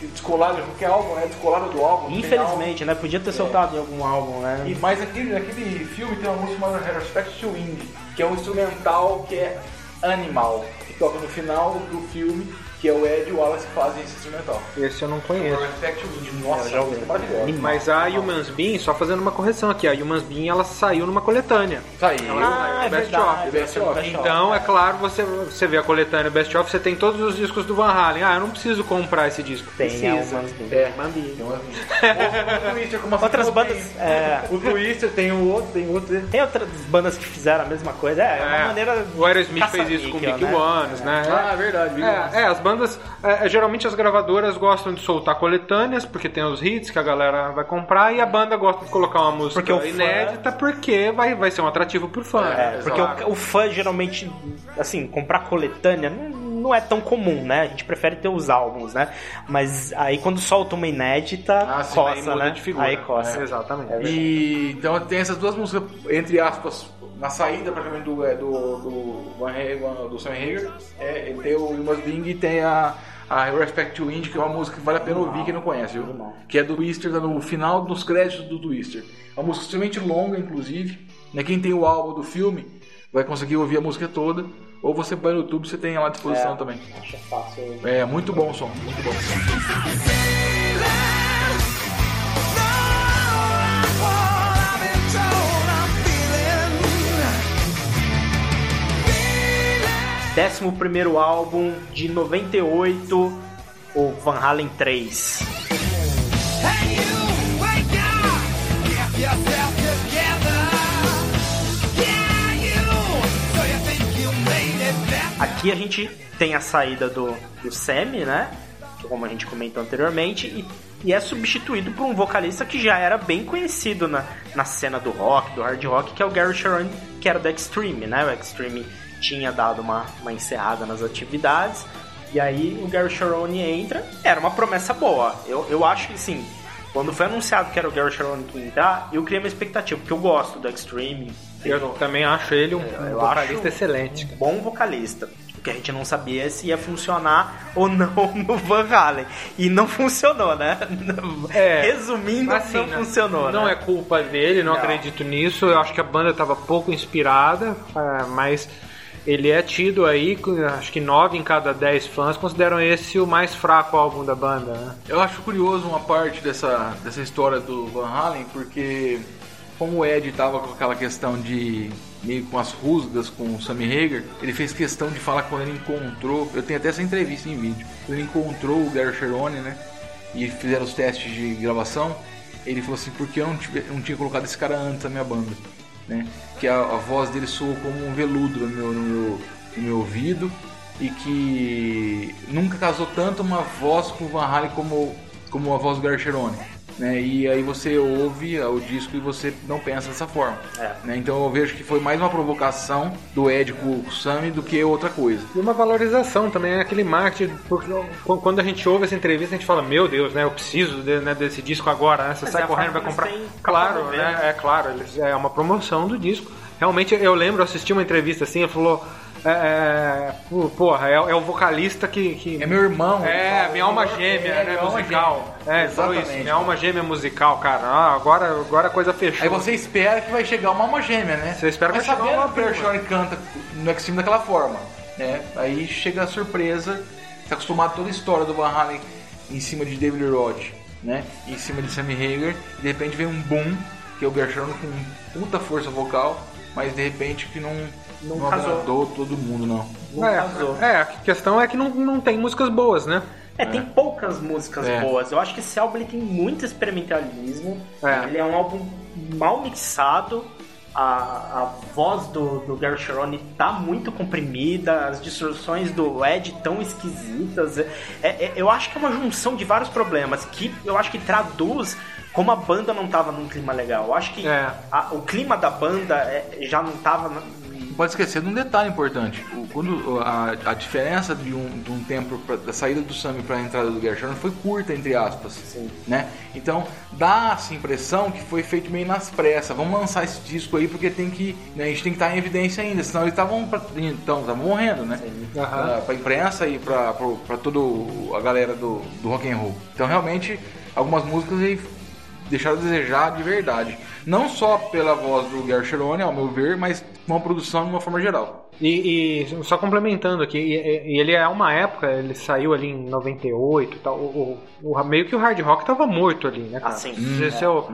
descolada, qualquer álbum, né? Descolada do álbum. Infelizmente, né? Podia ter soltado em algum álbum, né? e, mas aquele, naquele filme tem uma música chamada Respect to Wind, que é um instrumental que é animal, que toca no final do filme, que é o Ed e o Wallace que fazem esse instrumental. Esse eu não conheço. Wind, nossa, Eu já ouvi. é maravilhosa. Mas a Humans Bean, só fazendo uma correção aqui, a Humans Bean ela saiu numa coletânea. Saiu. Ah, é Best verdade. of, Best of. Então, é claro, você, você vê a coletânea Best of, você tem todos os discos do Van Halen. Ah, eu não preciso comprar esse disco. Tem Precisa. algumas É, Mandi. tem umas- o, o Twister, como assim, Outras tem- bandas. É, O Twister tem o outro, tem outro. tem outras bandas que fizeram a mesma coisa. É, é uma É, maneira. o Aerosmith fez isso com caça-níquel, Big né? Ones, né? Ah, é verdade. É, é, as bandas, é, é, geralmente as gravadoras gostam de soltar coletâneas, porque tem os hits que a galera vai comprar, e a banda gosta de colocar uma música Porque o fã- inédita, porque vai, vai ser um atrativo pro fã. É, porque Exato. o, o fã geralmente, assim, comprar coletânea não, não é tão comum, né? A gente prefere ter os álbuns, né? Mas aí quando solta uma inédita, Ah, sim, Aí coça, muda né? de figura. Aí coça. É, exatamente. E então tem essas duas músicas, entre aspas, na saída praticamente do, é, do, do, Van Halen, do Sam Hager, é, ele tem o You Must Bing e tem a, a Respect to Wind, que é uma música que vale a pena ouvir quem não conhece, viu? Que é do Twister, tá no final dos créditos do Twister. É uma música extremamente longa, inclusive. Né? Quem tem o álbum do filme vai conseguir ouvir a música toda. Ou você vai no YouTube, você tem ela à disposição É. também. Acho fácil. É muito bom o som, muito bom. Décimo primeiro álbum de 98, o Van Halen 3. Aqui a gente tem a saída do, do Sammy, né? Como a gente comentou anteriormente, e, e é substituído por um vocalista que já era bem conhecido na, na cena do rock, do hard rock, que é o Gary Sharon, que era do Extreme, né? O Extreme tinha dado uma, uma encerrada nas atividades, e aí o Gary Sharon entra, era uma promessa boa. Eu, eu acho que sim. Quando foi anunciado que era o Gary Sharon que ia entrar, eu criei uma expectativa, porque eu gosto do Extreme. Eu também acho ele um, um eu vocalista excelente. um bom vocalista. O que a gente não sabia é se ia funcionar ou não no Van Halen. E não funcionou, né? É, Resumindo, Assim, não né, funcionou. Não né? é culpa dele, não, Não. acredito nisso. Eu acho que a banda estava pouco inspirada, é, mas ele é tido aí, acho que 9 em cada 10 fãs consideram esse o mais fraco álbum da banda, né? Eu acho curioso uma parte dessa, dessa história do Van Halen, porque como o Ed tava com aquela questão de meio com as rusgas com o Sammy Hagar, ele fez questão de falar quando ele encontrou, eu tenho até essa entrevista em vídeo, ele encontrou o Gary Cherone, né, e fizeram os testes de gravação, ele falou assim, por que eu não, tive- não tinha colocado esse cara antes da minha banda, né, que a, a voz dele soou como um veludo no meu, no meu, no meu ouvido, e que nunca casou tanto uma voz com o Van Halen como, como a voz do Gary Cherone. Né? E aí você ouve o disco e você não pensa dessa forma. É. Né? Então eu vejo que foi mais uma provocação do Ed com o Sammy do que outra coisa. E uma valorização também, é aquele marketing, porque qu- quando a gente ouve essa entrevista, a gente fala, meu Deus, né, eu preciso de- né, desse disco agora, né? Você Mas sai é correndo, vai comprar. Claro, né? É claro, é uma promoção do disco. Realmente, eu lembro, eu assisti uma entrevista assim, ele falou. É, é, porra, é, é o vocalista que. que- É meu irmão. É, minha alma É, gêmea, né, minha alma musical. gêmea. É, falou isso, Exatamente. minha alma gêmea musical, cara. Ah, agora, agora a coisa fechou. Aí você espera que vai chegar uma alma gêmea, né? Você espera que Mas vai chegar uma que o canta no Extreme daquela forma, né? Aí chega a surpresa, você tá acostumado a toda a história do Van Halen em cima de David Roth, né? Em cima de Sammy Hagar, e de repente vem um boom, que é o Cherone com puta força vocal, mas de repente que não, Não não casou. agradou todo mundo, não. Não é, casou. é, a questão é que não, não tem músicas boas, né? É, tem poucas músicas É. boas. Eu acho que esse álbum ele tem muito experimentalismo. É. Ele é um álbum mal mixado. A, a voz do, do Gary Cherone tá muito comprimida, as distorções do Ed tão esquisitas. É, é- eu acho que é uma junção de vários problemas que eu acho que traduz como a banda não tava num clima legal. Eu acho que É. a- o clima da banda é, já não tava. Pode esquecer de um detalhe importante. O- Quando a, a diferença de um, de um tempo pra- da saída do Sammy para a entrada do Cherone foi curta, entre aspas. Sim. Né? Então dá essa impressão que foi feito meio nas pressas. Vamos lançar esse disco aí porque tem que, né, a gente tem que estar em evidência ainda, senão eles estavam então estavam morrendo, né? Pra, pra imprensa e pra, pra toda a galera do, do rock and roll. Então realmente algumas músicas aí deixaram a desejar de verdade. Não só pela voz do Gary Cherone, ao meu ver, mas uma produção de uma forma geral. E, e só complementando aqui, e, e ele é uma época, ele saiu ali em 98 e tal, o, o- o- meio que o hard rock tava morto ali, né? Cara? Ah, sim. Esse é, o,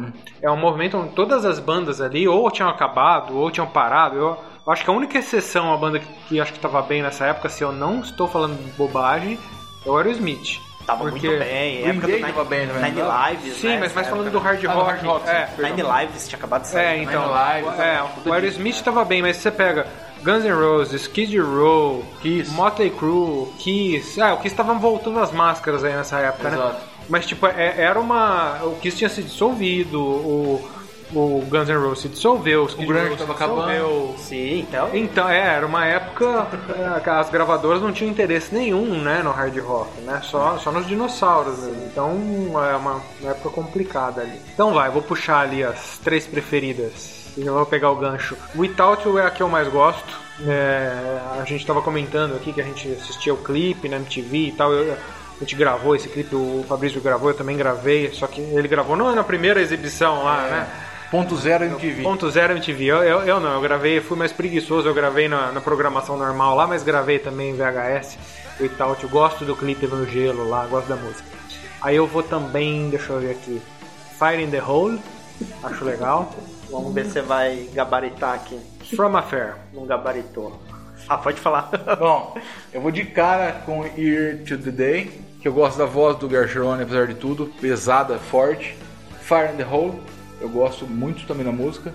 é um movimento onde todas as bandas ali ou tinham acabado ou tinham parado. Eu, eu acho que a única exceção, a banda que, que acho que tava bem nessa época, se eu não estou falando bobagem, é o Aerosmith. Tava Porque muito bem. Green época Day do tava bem também, Nine? Lives. Sim, né, mas mais falando do hard Ah, rock. hard rock, é. Nine Lives tinha acabado de sair. É, né? então. Nine Lives, é, tudo o Aerosmith tava bem, mas você pega Guns N' Roses, Skid Row, Kiss. Motley Crue, Kiss. Ah, o Kiss estavam voltando as máscaras aí nessa época, né? Exato. Mas tipo, é- era uma. O Kiss tinha se dissolvido, o, o Guns N' Roses se dissolveu, o Skid grunge Row se tava acabando. dissolveu. Sim, então. Então, é, era uma época é, que as gravadoras não tinham interesse nenhum, né, no hard rock, né, só, só nos dinossauros mesmo. Então, é uma, uma época complicada ali. Então vai, vou puxar ali as três preferidas. E eu vou pegar o gancho. Without You é a que eu mais gosto. É, a gente tava comentando aqui que a gente assistia o clipe na MTV e tal. eu- a gente gravou esse clipe, o Fabrício gravou, eu também gravei, só que ele gravou não na primeira exibição lá, né? Ponto zero MTV. Ponto zero MTV. Eu, eu, eu não, eu gravei, fui mais preguiçoso, eu gravei na, na programação normal lá, mas gravei também em VHS e tal. Eu gosto do clipe no gelo lá, gosto da música. Aí eu vou também, deixa eu ver aqui, Fire in the Hole, acho legal. Vamos ver se você vai gabaritar aqui. From Affair. Não gabaritou. Ah, pode falar. Bom, eu vou de cara com Ear to the Day, que eu gosto da voz do Gershon, apesar de tudo, pesada, forte. Fire in the Hole, eu gosto muito também da música,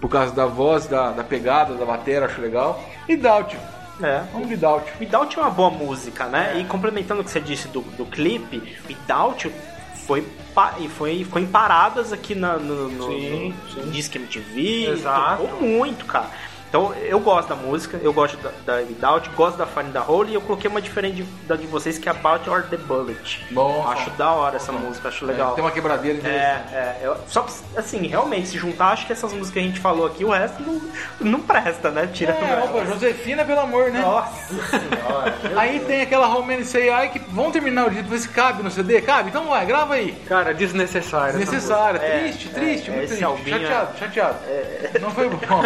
por causa da voz, da, da pegada, da bateria, acho legal. E Doubt, é. vamos de Doubt. Without é uma boa música, né? E complementando o que você disse do, do clipe, Without foi, e foi, foi em paradas aqui na, no, no, Sim, no sim. Disque MTV. Exato. Tocou muito, cara. Então eu gosto da música, eu gosto da, da Without, gosto da in the Hole e eu coloquei uma diferente da de vocês que é About Or The Bullet. Bom, acho bom. da hora essa música, acho legal. É, tem uma quebradeira É, interessante. é, eu- só que, assim, realmente, se juntar, acho que essas músicas que a gente falou aqui, o resto não, não presta, né? Tira É, opa, Josefina, pelo amor, né? Nossa senhora. Aí tem aquela Home and Say I que vão terminar o ver se cabe no CD. Cabe? Então vai, grava aí. Cara, desnecessário. Desnecessário, É, triste, é, triste, é, muito triste. albinho é- Chateado, chateado. Não foi bom.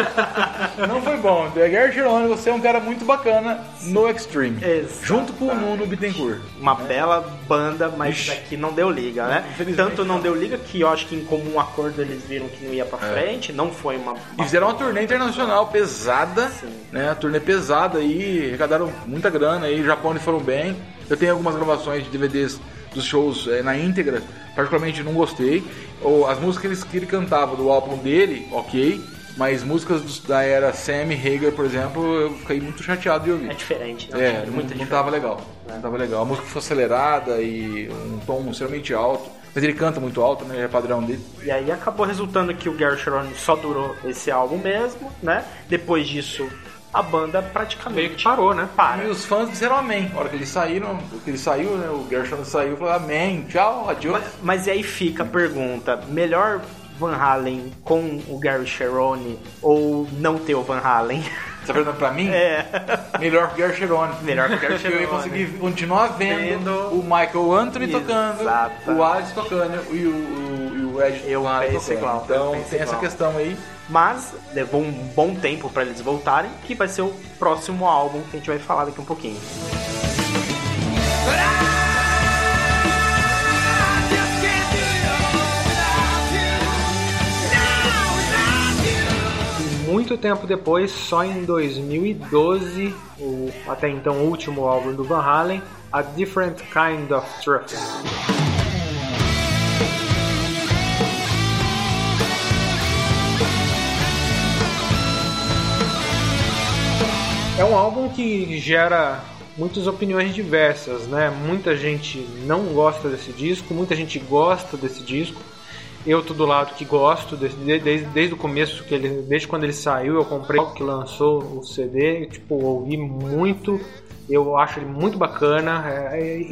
Não não foi bom. The Gary Cherone, você é um cara muito bacana no Extreme. Exatamente. Junto com o Nuno Bittencourt. Uma bela banda, mas Ixi. aqui não deu liga, né? Tanto não deu liga que eu acho que em comum acordo eles viram que não ia pra frente, não foi uma. E fizeram uma turnê internacional pesada, Sim. né? A turnê pesada aí, arrecadaram muita grana aí, Japão eles foram bem. Eu tenho algumas gravações de DVDs dos shows eh, na íntegra, particularmente não gostei. Ou as músicas que ele, que ele cantava do álbum dele, ok. Mas músicas dos- da era Sammy Hagar, por exemplo, eu fiquei muito chateado de ouvir. É diferente, né? É, Muito não, não diferente. tava legal. Não tava legal. A música foi acelerada e um tom extremamente alto. Mas ele canta muito alto, né? É padrão dele. E aí acabou resultando que o Gary Sharon só durou esse álbum mesmo, né? Depois disso, a banda Meio praticamente que parou, né? para. E os fãs disseram amém. Na hora que eles saíram, que ele saiu, né? O Gershon saiu, falou amém, tchau, adiós. Mas, mas e aí fica a pergunta: melhor Van Halen com o Gary Cherone ou não ter o Van Halen? Você tá perguntando pra mim? É. Melhor que o Gershon. Melhor que o Gary Eu ia Cherone. conseguir continuar vendo, Vendo. o Michael Anthony tocando, Exato. o Alex tocando e o, o, e o Ed Eu Halen penso tocando. igual, Então penso tem essa igual. questão aí. Mas levou um bom tempo pra eles voltarem, que vai ser o próximo álbum que a gente vai falar daqui um pouquinho. Muito tempo depois, só em 2012, o até então último álbum do Van Halen, A Different Kind of Truth. É um álbum que gera muitas opiniões diversas, né? Muita gente não gosta desse disco, muita gente gosta desse disco. Eu tô do lado que gosto, desse- de- desde, desde o começo, que ele, desde quando ele saiu, eu comprei que lançou o CD, tipo, ouvi muito, eu acho ele muito bacana, é, e,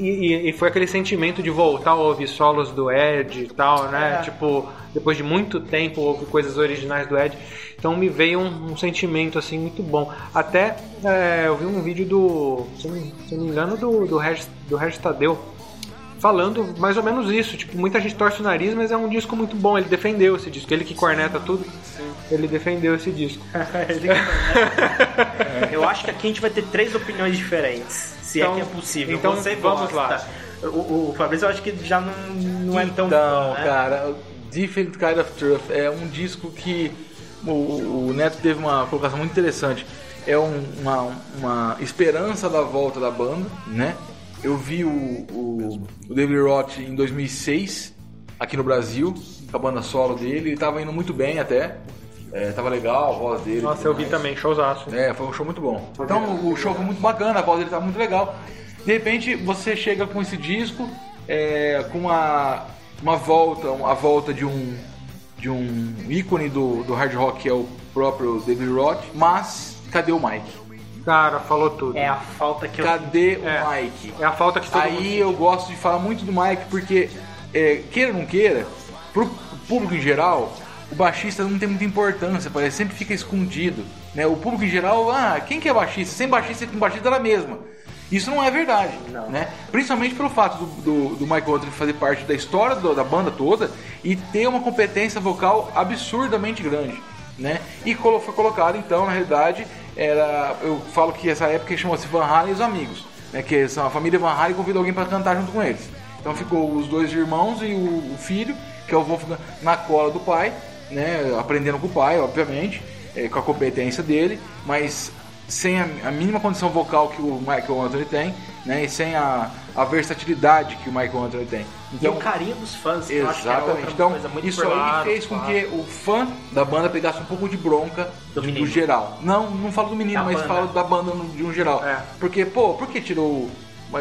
e- e foi aquele sentimento de voltar a ouvir solos do Ed e tal, né? É. Tipo, depois de muito tempo ouvir coisas originais do Ed, então me veio um, um sentimento assim muito bom. Até é, eu vi um vídeo do, se não, se não me engano, do, do Regis, do Regis Tadeu, falando mais ou menos isso. Tipo, muita gente torce o nariz, mas é um disco muito bom. Ele defendeu esse disco. Ele que corneta tudo, ele defendeu esse disco. Eu acho que aqui a gente vai ter três opiniões diferentes, se Então- é que é possível. então Você vamos gosta. lá. O, o Fabrício eu acho que já não, não é tão Então, né? cara, Different Kind of Truth é um disco que o, o Neto teve uma colocação muito interessante. É um- uma, uma esperança da volta da banda, né? Eu vi o, o, o David Roth em 2006 aqui no Brasil, com a banda solo dele. Ele tava indo muito bem até. É, tava legal a voz dele. Nossa, eu vi mais. também, showzaço. É, foi um show muito bom. Então o show foi muito bacana, a voz dele tá muito legal. De repente você chega com esse disco, é, com uma, uma volta, a volta de um de um ícone do, do hard rock que é o próprio David Roth, mas cadê o Mike? Cara, falou tudo. É a falta que eu Cadê o É. Mike? É a falta que todo mundo Aí eu gosto de falar muito do Mike porque, é, queira ou não queira, pro público em geral, o baixista não tem muita importância, parece sempre fica escondido. Né? O público em geral, ah, quem que é baixista? Sem baixista e com baixista era a mesma. Isso não é verdade, Não. né? Principalmente pelo fato do, do, do Mike Oldfield fazer parte da história do- da banda toda e ter uma competência vocal absurdamente grande, né? E colo- foi colocado então, na realidade, era, eu falo que essa época chamou-se Van Halen e os amigos, né? Que são a família Van Halen convida alguém para cantar junto com eles. Então ficou os dois irmãos e o, o filho, que é o Wolfgang, na cola do pai, né? Aprendendo com o pai, obviamente, eh, com a competência dele, mas sem a, a mínima condição vocal que o Michael Anthony tem, né? E sem a, a versatilidade que o Michael Anthony tem. E o carinho dos fãs, é Exatamente. Então, isso aí fez com claro. que o fã da banda pegasse um pouco de bronca Do do, menino. geral. Não, não falo do menino, Da mas banda. falo da banda de um geral. É. Porque, pô, por que tirou.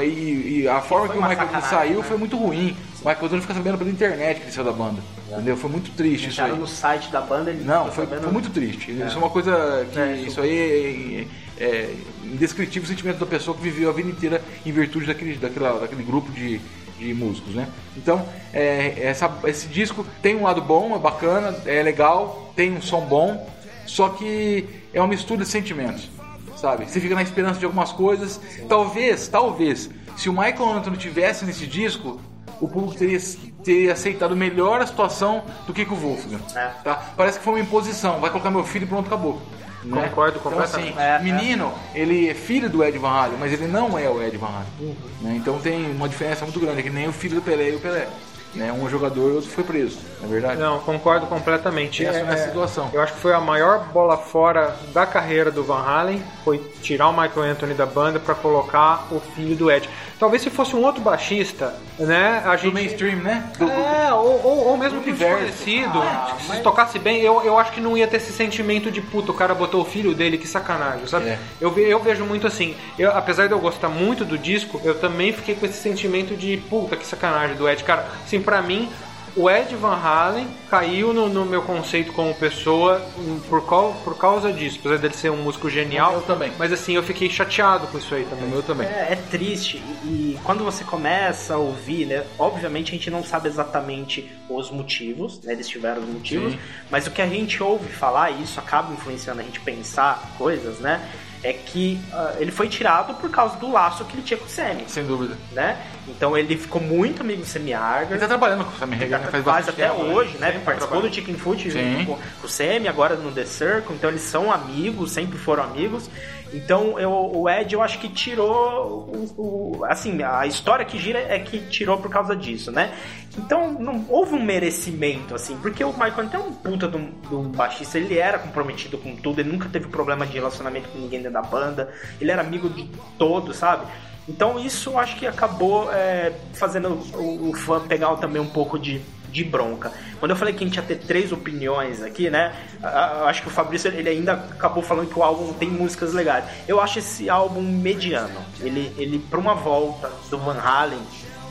E, e a forma que o Michael saiu né? foi muito ruim. Michael Anthony fica sabendo pela internet que ele saiu da banda. Entendeu? Foi muito triste isso aí. Entraram no site da banda, ele Não, foi, sabendo- foi muito triste. Isso é uma coisa que. isso aí é, é indescritível o sentimento da pessoa que viveu a vida inteira em virtude daquele, daquela, daquele grupo de, de músicos, né? Então, é, essa, esse disco tem um lado bom, é bacana, é legal, tem um som bom, só que é uma mistura de sentimentos, sabe? Você fica na esperança de algumas coisas. Talvez, talvez, se o Michael Anthony tivesse nesse disco, o público teria, teria aceitado melhor a situação do que com o Wolfgang. É. Tá? Parece que foi uma imposição. Vai colocar meu filho e pronto, acabou. né? Concordo então, completamente. assim, É, é. menino, ele é filho do Ed Van Halen, mas ele não é o Ed Van Halen. né? Então tem uma diferença muito grande, é que nem o filho do Pelé e o Pelé. Né? Um é jogador e o outro foi preso, não é verdade? Não, concordo completamente. Essa É, é a situação. Eu acho que foi a maior bola fora da carreira do Van Halen, foi tirar o Michael Anthony da banda para colocar o filho do Ed. Talvez se fosse um outro baixista, né, a Do gente mainstream, né? Do- É, ou, ou, ou mesmo do que desconhecido, se tocasse bem, eu, eu acho que não ia ter esse sentimento de puta, o cara botou o filho dele, que sacanagem, sabe? É. Eu, ve- eu vejo muito assim, eu, apesar de eu gostar muito do disco, eu também fiquei com esse sentimento de puta, que sacanagem do Ed. Cara, assim, pra mim, o Ed Van Halen caiu no, no meu conceito como pessoa hum, por, cau- por causa disso, apesar dele ser um músico genial. Eu também. Mas assim, eu fiquei chateado com isso aí também. meu também. É, é triste e, e quando você começa a ouvir, né? Obviamente a gente não sabe exatamente os motivos, né? Eles tiveram os motivos, Sim. mas o que a gente ouve falar, e isso acaba influenciando a gente pensar coisas, né? É que ah, ele foi tirado por causa do laço que ele tinha com o Sammy, Sem dúvida. né? Então ele ficou muito amigo do Sammy Hagar. Ele tá trabalhando com o Sammy Hagar né? faz Faz bastante até tempo, hoje, né? Participou do Chicken Foot junto com, com o Sammy, agora no The Circle, então eles são amigos, sempre foram amigos. Então eu, o Ed eu acho que tirou o, o- assim, a história que gira é que tirou por causa disso, né? Então não houve um merecimento, assim, porque o Michael Anthony é um puta de um, de um baixista, ele era comprometido com tudo, ele nunca teve problema de relacionamento com ninguém dentro da banda, ele era amigo de todos, sabe? Então isso eu acho que acabou é, fazendo o, o fã pegar também um pouco de, de bronca. Quando eu falei que a gente ia ter três opiniões aqui, né? Eu acho que o Fabrício ele ainda acabou falando que o álbum tem músicas legais. Eu acho esse álbum mediano. Ele, ele para uma volta do Van Halen,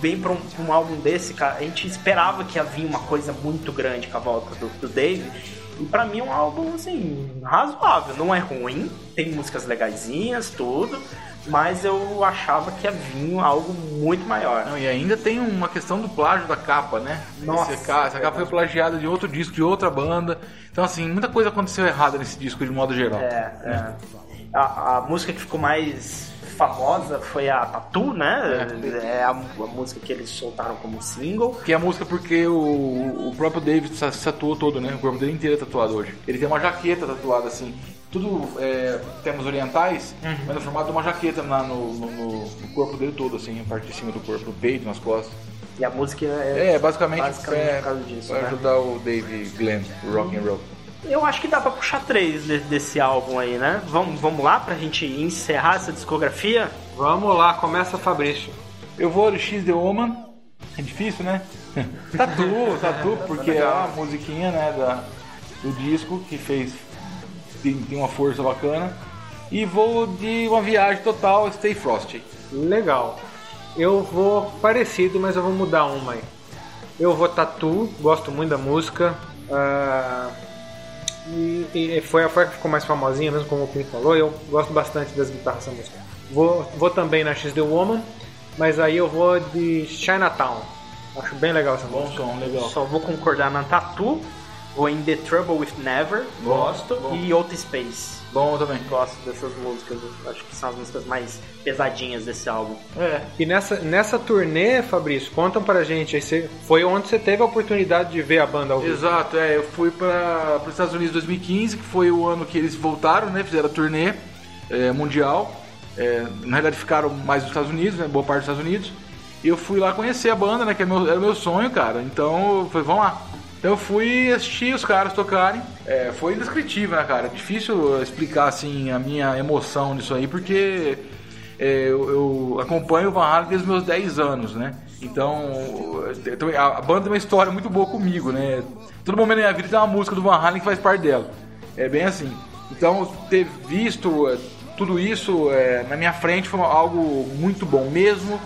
vem pra um, um álbum desse, cara, a gente esperava que havia uma coisa muito grande com a volta do, do Dave. E pra mim é um álbum, assim, razoável. Não é ruim, tem músicas legaisinhas, tudo. Mas eu achava que havia algo muito maior. Não, e ainda tem uma questão do plágio da capa, né? Nossa, Esse essa capa foi plagiada de outro disco, de outra banda. Então, assim, muita coisa aconteceu errada nesse disco de modo geral. É, é. A, a música que ficou mais famosa foi a Tatu, né? É, a, a música que eles soltaram como single. Que é a música porque o, o próprio David se tatuou todo, né? O corpo dele inteiro é tatuado hoje. Ele tem uma jaqueta tatuada assim. Tudo é, temas orientais, mas no formato de uma jaqueta na- no, no- no- no corpo dele todo, assim, a parte de cima do corpo, no peito, nas costas. E a música é. É, basicamente, Basicamente é, por causa disso, pra né? ajudar o Dave Glenn, o rock and roll. Eu acho que dá pra puxar três de- desse álbum aí, né? Vamos, vamos lá pra gente encerrar essa discografia? Vamos lá, começa Fabrício. Eu vou de X The Woman. É difícil, né? Tatu, Tatu, porque é a musiquinha, né, da, do disco que fez. Tem, tem uma força bacana. E vou de uma viagem total, Stay Frosty. Legal. Eu vou parecido, mas eu vou mudar uma aí. Eu vou Tatu, gosto muito da música. ah, e, e foi a foi a que ficou mais famosinha, mesmo como o Pim falou. Eu gosto bastante das guitarras dessa música. Vou, vou também na X The Woman, mas aí eu vou de Chinatown. Acho bem legal essa Bom música. som, legal. Só vou concordar na Tatu. Vou em The Trouble with Never, Bom, gosto. bom. E Outer Space. Bom também. Gosto dessas músicas, acho que são as músicas mais pesadinhas desse álbum. É. E nessa, nessa turnê, Fabrício, conta pra gente. aí você- foi onde você teve a oportunidade de ver a banda ao vivo. Exato, é, eu fui para os Estados Unidos em 2015, que foi o ano que eles voltaram, né? Fizeram a turnê é, mundial. É, na realidade ficaram mais nos Estados Unidos, né? Boa parte dos Estados Unidos. E eu fui lá conhecer a banda, né? Que era meu, era meu sonho, cara. Então falei, vamos lá. Então eu fui assistir os caras tocarem. É, foi indescritível, né, cara? Difícil explicar assim a minha emoção nisso aí, porque é, eu, eu acompanho o Van Halen desde os meus 10 anos, né? Então, a banda tem uma história muito boa comigo, né? Todo momento da minha vida tem uma música do Van Halen que faz parte dela. É bem assim. Então, ter visto é, tudo isso é, na minha frente foi algo muito bom, mesmo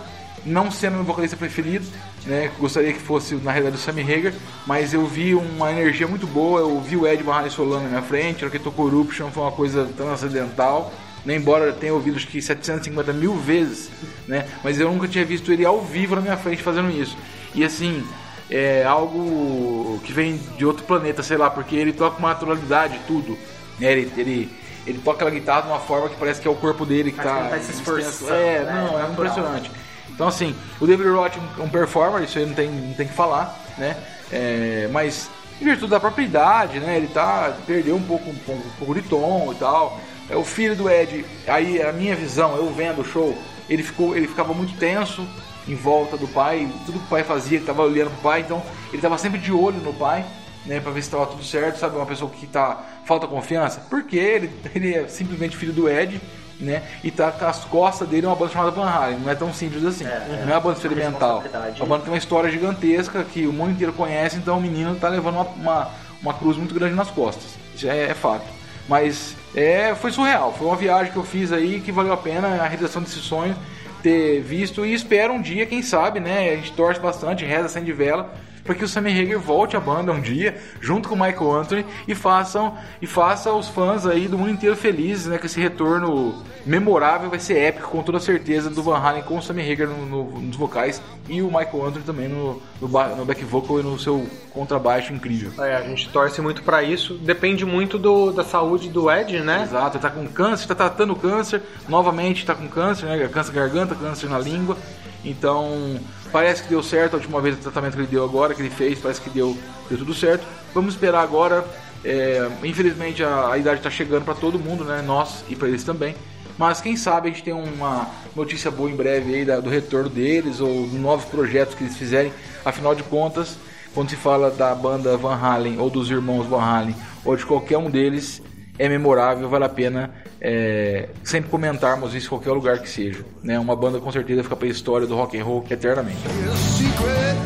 não sendo meu vocalista preferido, né? Gostaria que fosse na realidade o Sammy Hagar, mas eu vi uma energia muito boa, eu vi o Ed Van Halen solando na minha frente, o que tocou Eruption foi uma coisa transcendental, né? embora eu tenha ouvido acho que 750 mil vezes, né? Mas eu nunca tinha visto ele ao vivo na minha frente fazendo isso. E assim, é algo que vem de outro planeta, sei lá, porque ele toca uma naturalidade, tudo. Né? Ele, ele, ele toca aquela guitarra de uma forma que parece que é o corpo dele que Parece tá. se esforçando, É, né? não, é Natural. impressionante. Então assim, o David Roth é um performer, isso aí não tem, não tem que falar, né? É, mas em virtude da própria idade, né? Ele tá, perdeu um pouco, um pouco, um pouco de tom e tal. É o filho do Ed, aí a minha visão, eu vendo o show, ele, ficou, ele ficava muito tenso em volta do pai, tudo que o pai fazia, ele tava olhando pro pai, então ele tava sempre de olho no pai, né, pra ver se tava tudo certo, sabe? Uma pessoa que tá falta confiança, porque ele, ele é simplesmente filho do Ed, né? E tá com as costas dele uma banda chamada Van Halen, não é tão simples assim. É, não é. é uma banda experimental. A banda tem uma história gigantesca que o mundo inteiro conhece, então o menino tá levando uma, uma, uma cruz muito grande nas costas. Isso é, é fato. Mas é, foi surreal, foi uma viagem que eu fiz aí que valeu a pena a realização desse sonho ter visto e espero um dia, quem sabe, né? A gente torce bastante, reza sem de vela, para que o Sammy Hagar volte à banda um dia, junto com o Michael Anthony, e façam e faça os fãs aí do mundo inteiro felizes, né? Que esse retorno memorável vai ser épico, com toda certeza, do Van Halen com o Sammy Hagar no, no- nos vocais e o Michael Anthony também no, no, no back vocal e no seu contrabaixo incrível. É, a gente torce muito pra isso. Depende muito do, da saúde do Ed, né? Exato, ele tá com câncer, tá tratando câncer, novamente tá com câncer, né? Câncer garganta, câncer na língua. Então, parece que deu certo a última vez o tratamento que ele deu agora, que ele fez, parece que deu, deu tudo certo. Vamos esperar agora. é, infelizmente a, a idade tá chegando para todo mundo, né? Nós e para eles também. Mas quem sabe a gente tem uma notícia boa em breve aí da- do retorno deles ou de novos projetos que eles fizerem. Afinal de contas, quando se fala da banda Van Halen ou dos irmãos Van Halen ou de qualquer um deles, é memorável, vale a pena é, sempre comentarmos isso em qualquer lugar que seja. Né? Uma banda com certeza fica para a história do rock and roll eternamente. it,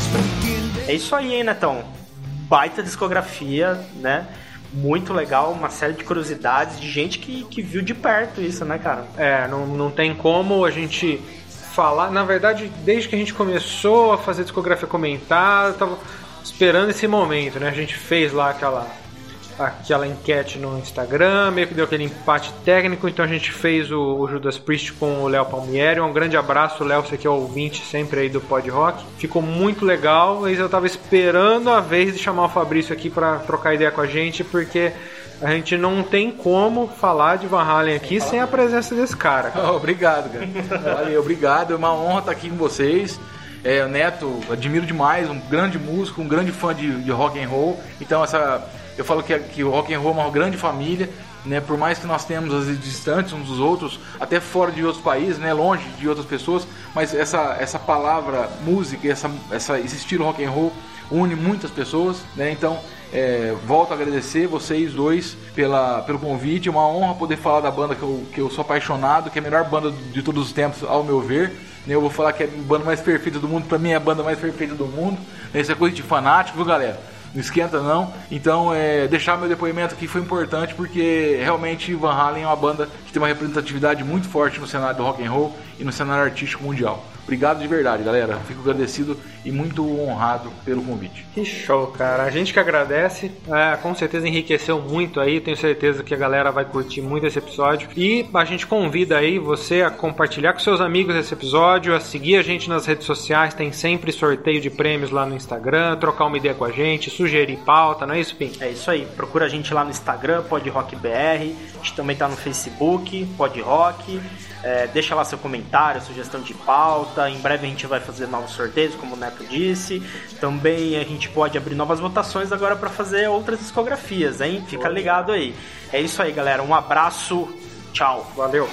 speaking É isso aí, hein, Netão? Baita discografia, né? Muito legal, uma série de curiosidades de gente que, que viu de perto isso, né, cara? É, não, não tem como a gente falar. Na verdade, desde que a gente começou a fazer discografia comentar, eu tava esperando esse momento, né? A gente fez lá aquela, aquela enquete no Instagram, meio que deu aquele empate técnico, então a gente fez o, o Judas Priest com o Léo Palmieri. Um grande abraço, Léo, você que é ouvinte sempre aí do Pod Rock. Ficou muito legal, mas eu tava esperando a vez de chamar o Fabrício aqui para trocar ideia com a gente, porque a gente não tem como falar de Van Halen aqui sem a presença desse cara. Oh, obrigado, cara. Valeu, obrigado. É uma honra estar aqui com vocês. É, o Neto, admiro demais, um grande músico, um grande fã de, de rock and roll. Então essa, eu falo que, que o rock and roll é uma grande família, né? Por mais que nós tenhamos vezes distantes uns dos outros, até fora de outros países, né? Longe de outras pessoas, mas essa, essa palavra música, essa, essa, esse estilo rock and roll une muitas pessoas, né? Então é, volto a agradecer vocês dois pela, pelo convite. É uma honra poder falar da banda que eu, que eu sou apaixonado, que é a melhor banda de todos os tempos, ao meu ver. né? Eu vou falar que é a banda mais perfeita do mundo, pra mim é a banda mais perfeita do mundo. Isso é coisa de fanático, viu, galera? Não esquenta não. Então, é, deixar meu depoimento aqui foi importante porque realmente Van Halen é uma banda que tem uma representatividade muito forte no cenário do rock and roll e no cenário artístico mundial. Obrigado de verdade, galera. Fico agradecido e muito honrado pelo convite. Que show, cara. A gente que agradece. É, com certeza enriqueceu muito aí. Tenho certeza que a galera vai curtir muito esse episódio. E a gente convida aí você a compartilhar com seus amigos esse episódio, a seguir a gente nas redes sociais. Tem sempre sorteio de prêmios lá no Instagram, trocar uma ideia com a gente, sugerir pauta, não é isso, Pim? É isso aí. Procura a gente lá no Instagram, PodRockBR. A gente também tá no Facebook, PodRock. É, deixa lá seu comentário, sugestão de pauta. Em breve a gente vai fazer novos sorteios, como o Neto disse. Também a gente pode abrir novas votações agora para fazer outras discografias, hein? Fica ligado aí. É isso aí, galera. Um abraço. Tchau. Valeu.